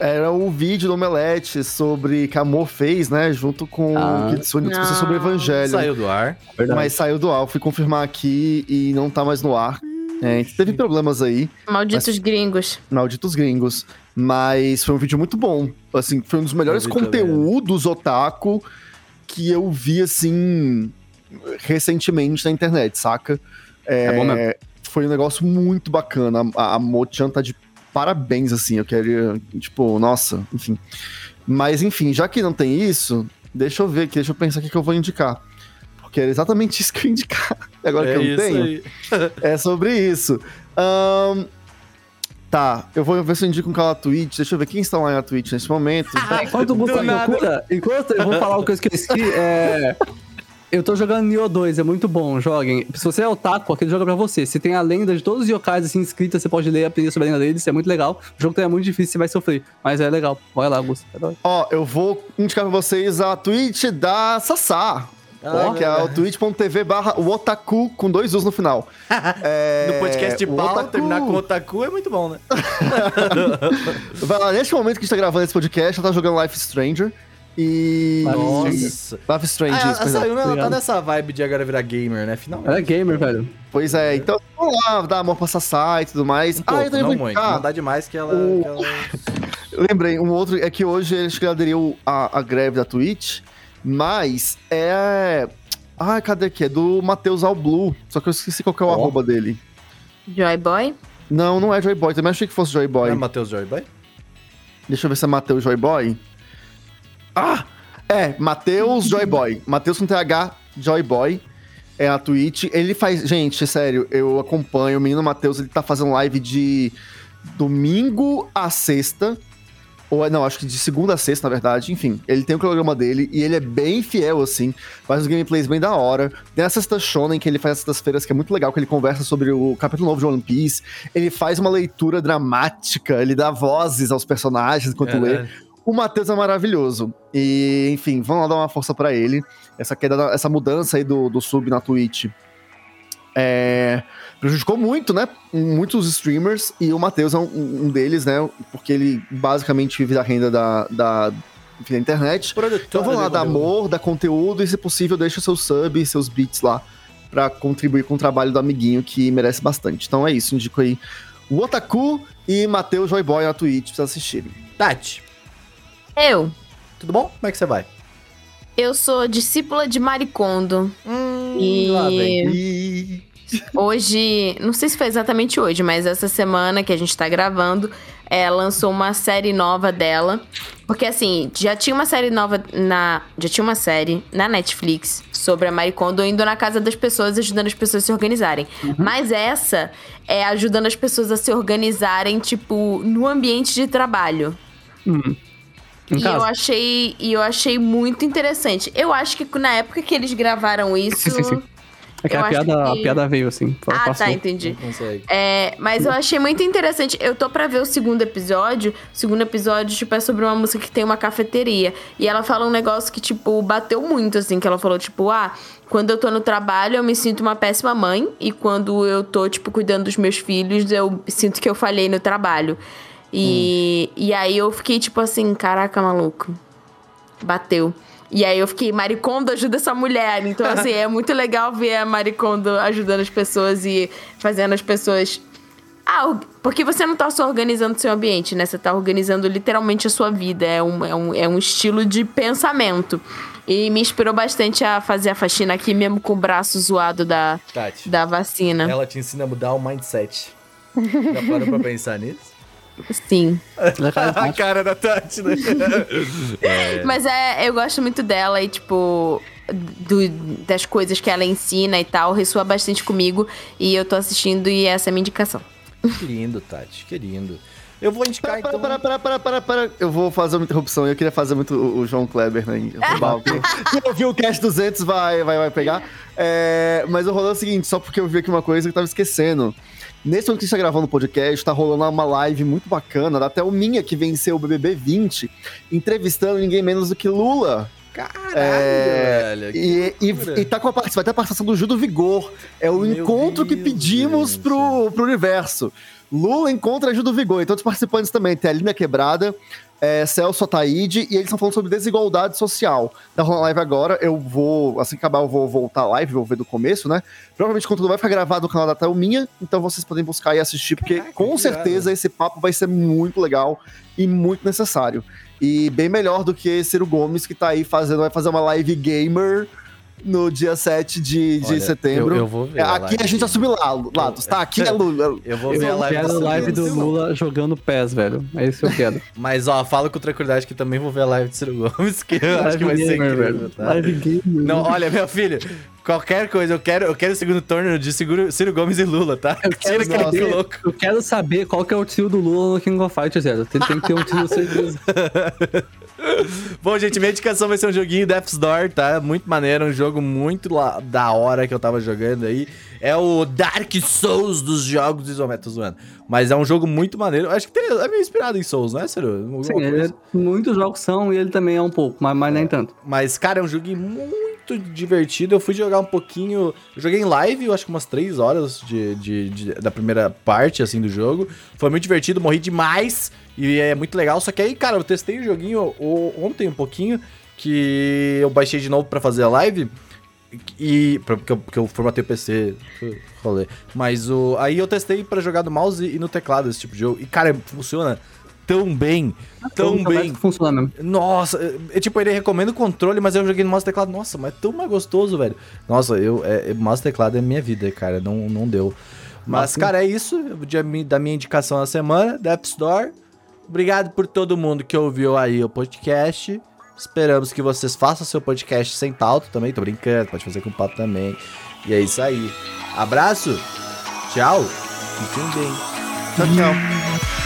Speaker 4: era o vídeo do Omelete sobre que a Amor fez, né? Junto com
Speaker 3: Ah.
Speaker 4: o Kitsune discussão sobre o Evangelho.
Speaker 1: Saiu do ar.
Speaker 3: Verdade.
Speaker 4: Mas saiu do ar, eu fui confirmar aqui e não tá mais no ar. É, teve problemas aí,
Speaker 2: Malditos gringos.
Speaker 4: malditos gringos. Mas foi um vídeo muito bom. Assim, foi um dos melhores conteúdos otaku que eu vi, assim, recentemente na internet, saca?
Speaker 3: É bom mesmo.
Speaker 4: Foi um negócio muito bacana. A, a Mochan tá de parabéns, assim. Eu queria, tipo, nossa, enfim. Mas, enfim, já que não tem isso, deixa eu ver aqui, deixa eu pensar o que que eu vou indicar. Porque era exatamente *laughs* isso que eu ia indicar. Agora
Speaker 1: é
Speaker 4: que eu não tenho. É sobre isso. Ahn, tá, eu vou ver se eu indico um canal na Twitch. Deixa eu ver quem está lá na Twitch nesse momento.
Speaker 3: Enquanto o *laughs* Gustavo procura, enquanto eu vou falar uma coisa que eu esqueci, é. Eu tô jogando Nioh 2, é muito bom, joguem. Se você é otaku, aquele jogo é pra você. Se tem a lenda de todos os yokais assim escritas, você pode ler e aprender sobre a lenda deles, é muito legal. O jogo é muito difícil, você vai sofrer, mas é legal. Vai lá, Augusto.
Speaker 4: Ó, eu vou indicar pra vocês a Twitch da Sassá.
Speaker 1: Ah,
Speaker 4: ó, que é o twitch.tv barra o otaku com dois U's no final. *laughs* É,
Speaker 1: No podcast de pau,
Speaker 4: otaku.
Speaker 1: terminar com otaku é muito bom, né? *laughs*
Speaker 4: Vai lá, neste momento que a gente tá gravando esse podcast, ela tá jogando Life Stranger. E.
Speaker 1: Nossa.
Speaker 4: Life is Strange,
Speaker 1: Ah,
Speaker 4: isso,
Speaker 1: a
Speaker 4: perdão.
Speaker 1: Sayuna, ela tá nessa vibe de agora virar gamer, né? Finalmente.
Speaker 3: Ela é gamer, velho.
Speaker 4: Pois é, então vamos lá, dar amor pra Sassá e tudo mais.
Speaker 1: Um pouco,
Speaker 4: ah, eu também
Speaker 1: não
Speaker 4: vou
Speaker 1: muito. Não dá demais que ela...
Speaker 4: O-
Speaker 1: que ela-
Speaker 4: Eu lembrei, um outro é que hoje eles que aderiu à, à greve da Twitch, mas é. Ah, cadê aqui? É do Matheus Alblue. Só que eu esqueci qual que é o
Speaker 1: Ó.
Speaker 4: arroba dele.
Speaker 2: Joy Boy?
Speaker 4: Não, não é Joy Boy. Também achei que fosse Joy Boy.
Speaker 1: Não é Matheus Joyboy?
Speaker 4: Deixa eu ver se é Matheus Joy Boy. Ah! É, Matheus Joy Boy. Matheus com TH Joy Boy. É a Twitch. Ele faz. Gente, sério, eu acompanho. O menino Matheus, ele tá fazendo live de domingo a sexta. Ou é- não, acho que de segunda a sexta, na verdade. Enfim, ele tem o programa dele e ele é bem fiel, assim. Faz uns gameplays bem da hora. Tem a Sexta Shonen, que ele faz essas feiras, que é muito legal, que ele conversa sobre o capítulo novo de One Piece. Ele faz uma leitura dramática, ele dá vozes aos personagens enquanto lê. O Matheus é maravilhoso. E, enfim, vamos lá dar uma força pra ele. Essa queda, essa mudança aí do, do sub na Twitch é, prejudicou muito, né? Muitos streamers. E o Matheus é um, um deles, né? Porque ele basicamente vive da renda da, da, enfim, da internet. Então vamos lá, dar amor, dar conteúdo e, se possível, deixa seu sub e seus beats lá pra contribuir com o trabalho do amiguinho que merece bastante. Então é isso, indico aí o Otaku e Matheus Joyboy na Twitch pra vocês assistirem.
Speaker 1: Tati,
Speaker 2: Eu.
Speaker 1: tudo bom? Como é que você vai?
Speaker 2: Eu sou discípula de Maricondo. E-
Speaker 1: lá vem.
Speaker 4: E...
Speaker 2: Hoje, não sei se foi exatamente hoje, mas essa semana que a gente tá gravando, é, lançou uma série nova dela. Porque assim, já tinha uma série nova na. Já tinha uma série na Netflix sobre a Maricondo indo na casa das pessoas, ajudando as pessoas a se organizarem. Mas essa é ajudando as pessoas a se organizarem, tipo, no ambiente de trabalho.
Speaker 3: Hum. Em
Speaker 2: E eu achei, e eu achei muito interessante. Eu acho que na época que eles gravaram isso.
Speaker 3: Sim, sim, sim. É que a piada,
Speaker 2: que-
Speaker 3: a piada veio assim.
Speaker 2: Ah,
Speaker 3: passou.
Speaker 2: tá, entendi. É, mas eu achei muito interessante. Eu tô pra ver o segundo episódio. O segundo episódio, tipo, é sobre uma música que tem uma cafeteria. E ela fala um negócio que, tipo, bateu muito, assim. Que ela falou, tipo, ah, quando eu tô no trabalho, eu me sinto uma péssima mãe. E quando eu tô, tipo, cuidando dos meus filhos, eu sinto que eu falhei no trabalho. E, e aí eu fiquei, tipo assim, caraca, maluco. Bateu. E aí eu fiquei, Maricondo ajuda essa mulher. Então, *laughs* assim, é muito legal ver a Maricondo ajudando as pessoas e fazendo as pessoas. Ah, or- porque você não tá só organizando o seu ambiente, né? Você tá organizando literalmente a sua vida. É um, é um, é um estilo de pensamento. E me inspirou bastante a fazer a faxina aqui, mesmo com o braço zoado da,
Speaker 1: Tati,
Speaker 2: da vacina.
Speaker 1: ela te ensina a mudar o mindset. *laughs* Já parou pra pensar nisso?
Speaker 2: Sim. *laughs*
Speaker 3: É
Speaker 1: a cara da Tati, né? *laughs*
Speaker 2: Mas é, eu gosto muito dela e, tipo, do- das coisas que ela ensina e tal, ressoa bastante comigo. E eu tô assistindo e essa é a minha indicação.
Speaker 1: que lindo, Tati, que lindo. Eu vou indicar,
Speaker 4: Para,
Speaker 1: então...
Speaker 4: para, para, para, para, para. Eu vou fazer uma interrupção. Eu queria fazer muito o o João Kleber, né? *laughs* quem ouviu o Cast 200 vai, vai, vai pegar. É, mas o rolê é o seguinte, só porque eu vi aqui uma coisa que eu tava esquecendo. Nesse momento que a gente tá gravando o podcast, tá rolando uma live muito bacana, da até o Minha, que venceu o BBB 20, entrevistando ninguém menos do que Lula.
Speaker 1: Caralho,
Speaker 4: É,
Speaker 1: velho. que
Speaker 4: E, e, e tá com a vai ter a participação do Gil do Vigor. É o
Speaker 1: Meu
Speaker 4: encontro que
Speaker 1: Deus,
Speaker 4: pedimos
Speaker 1: gente.
Speaker 4: pro, pro universo. Lula encontra Gil do Vigor. E todos os participantes também. Tem a Linda Quebrada, é, Celso Ataíde, e eles estão falando sobre desigualdade social. Tá rolando live agora. Eu vou, assim que acabar, eu vou voltar a live, vou ver do começo, né? Provavelmente o conteúdo vai ficar gravado no canal da Thelminha, então vocês podem buscar e assistir, porque
Speaker 1: Caraca,
Speaker 4: com certeza esse papo vai ser muito legal e muito necessário. E bem melhor do que Ciro Gomes, que tá aí fazendo, vai fazer uma live gamer no dia 7 de, de
Speaker 1: Olha,
Speaker 4: setembro.
Speaker 1: eu- eu vou ver a
Speaker 4: aqui
Speaker 1: live
Speaker 4: a gente assume lá, lados, tá? Aqui é Lula.
Speaker 1: Eu vou
Speaker 3: Eu
Speaker 1: ver a live
Speaker 3: quero
Speaker 1: do
Speaker 3: a live do. Lula jogando pés, velho. É isso que eu quero. *laughs*
Speaker 1: Mas, ó, falo com tranquilidade que também vou ver a live do Ciro Gomes, que eu acho que vai ser incrível,
Speaker 3: velho.
Speaker 1: tá?
Speaker 3: Live gamer.
Speaker 1: Não, olha, meu filho, Qualquer coisa, eu quero, eu quero o segundo turno de Ciro, Ciro Gomes e Lula, tá?
Speaker 3: Eu quero,
Speaker 1: Tira aquele
Speaker 3: saber,
Speaker 1: trio louco.
Speaker 3: eu quero saber qual que é o tio do Lula no King of Fighters, Zero. Tem, tem que ter um tio certeza. *laughs*
Speaker 1: Bom, gente, minha indicação vai ser um joguinho Death's Door, tá? Muito maneiro, um jogo muito la- da hora que eu tava jogando aí. É o Dark Souls dos jogos isométricos, zoando. Mas é um jogo muito maneiro. Acho que teria- é meio inspirado em Souls, não é, Ciro?
Speaker 3: Sim, é- muitos jogos são e ele também é um pouco, mas, mas nem tanto.
Speaker 1: Mas, cara, é um joguinho muito divertido. Eu fui jogar um pouquinho. Eu joguei em live, eu acho que umas 3 horas de, de- de- da primeira parte, assim, do jogo. Foi muito divertido, morri demais. E é muito legal. Só que aí, cara, eu testei o joguinho ontem um pouquinho. Que eu baixei de novo pra fazer a live. E. Porque eu, porque eu formatei o PC. Rolê. Mas o. Aí eu testei pra jogar no mouse e no teclado esse tipo de jogo. E, cara, funciona tão bem. Tão bem.
Speaker 3: Funciona.
Speaker 1: Nossa, é, tipo, ele recomenda o controle, mas eu joguei no mouse teclado. Nossa, mas é tão mais gostoso, velho. Nossa, eu, é, é- mouse teclado é minha vida, cara. Não, não deu. Mas,
Speaker 3: Nossa.
Speaker 1: cara, é isso da minha indicação na semana, da App Store. Obrigado por todo mundo que ouviu aí o podcast. Esperamos que vocês façam seu podcast sem pauta também. Tô brincando, pode fazer com pauta também. E é isso aí. Abraço, tchau, fiquem bem.
Speaker 4: Tchau, tchau.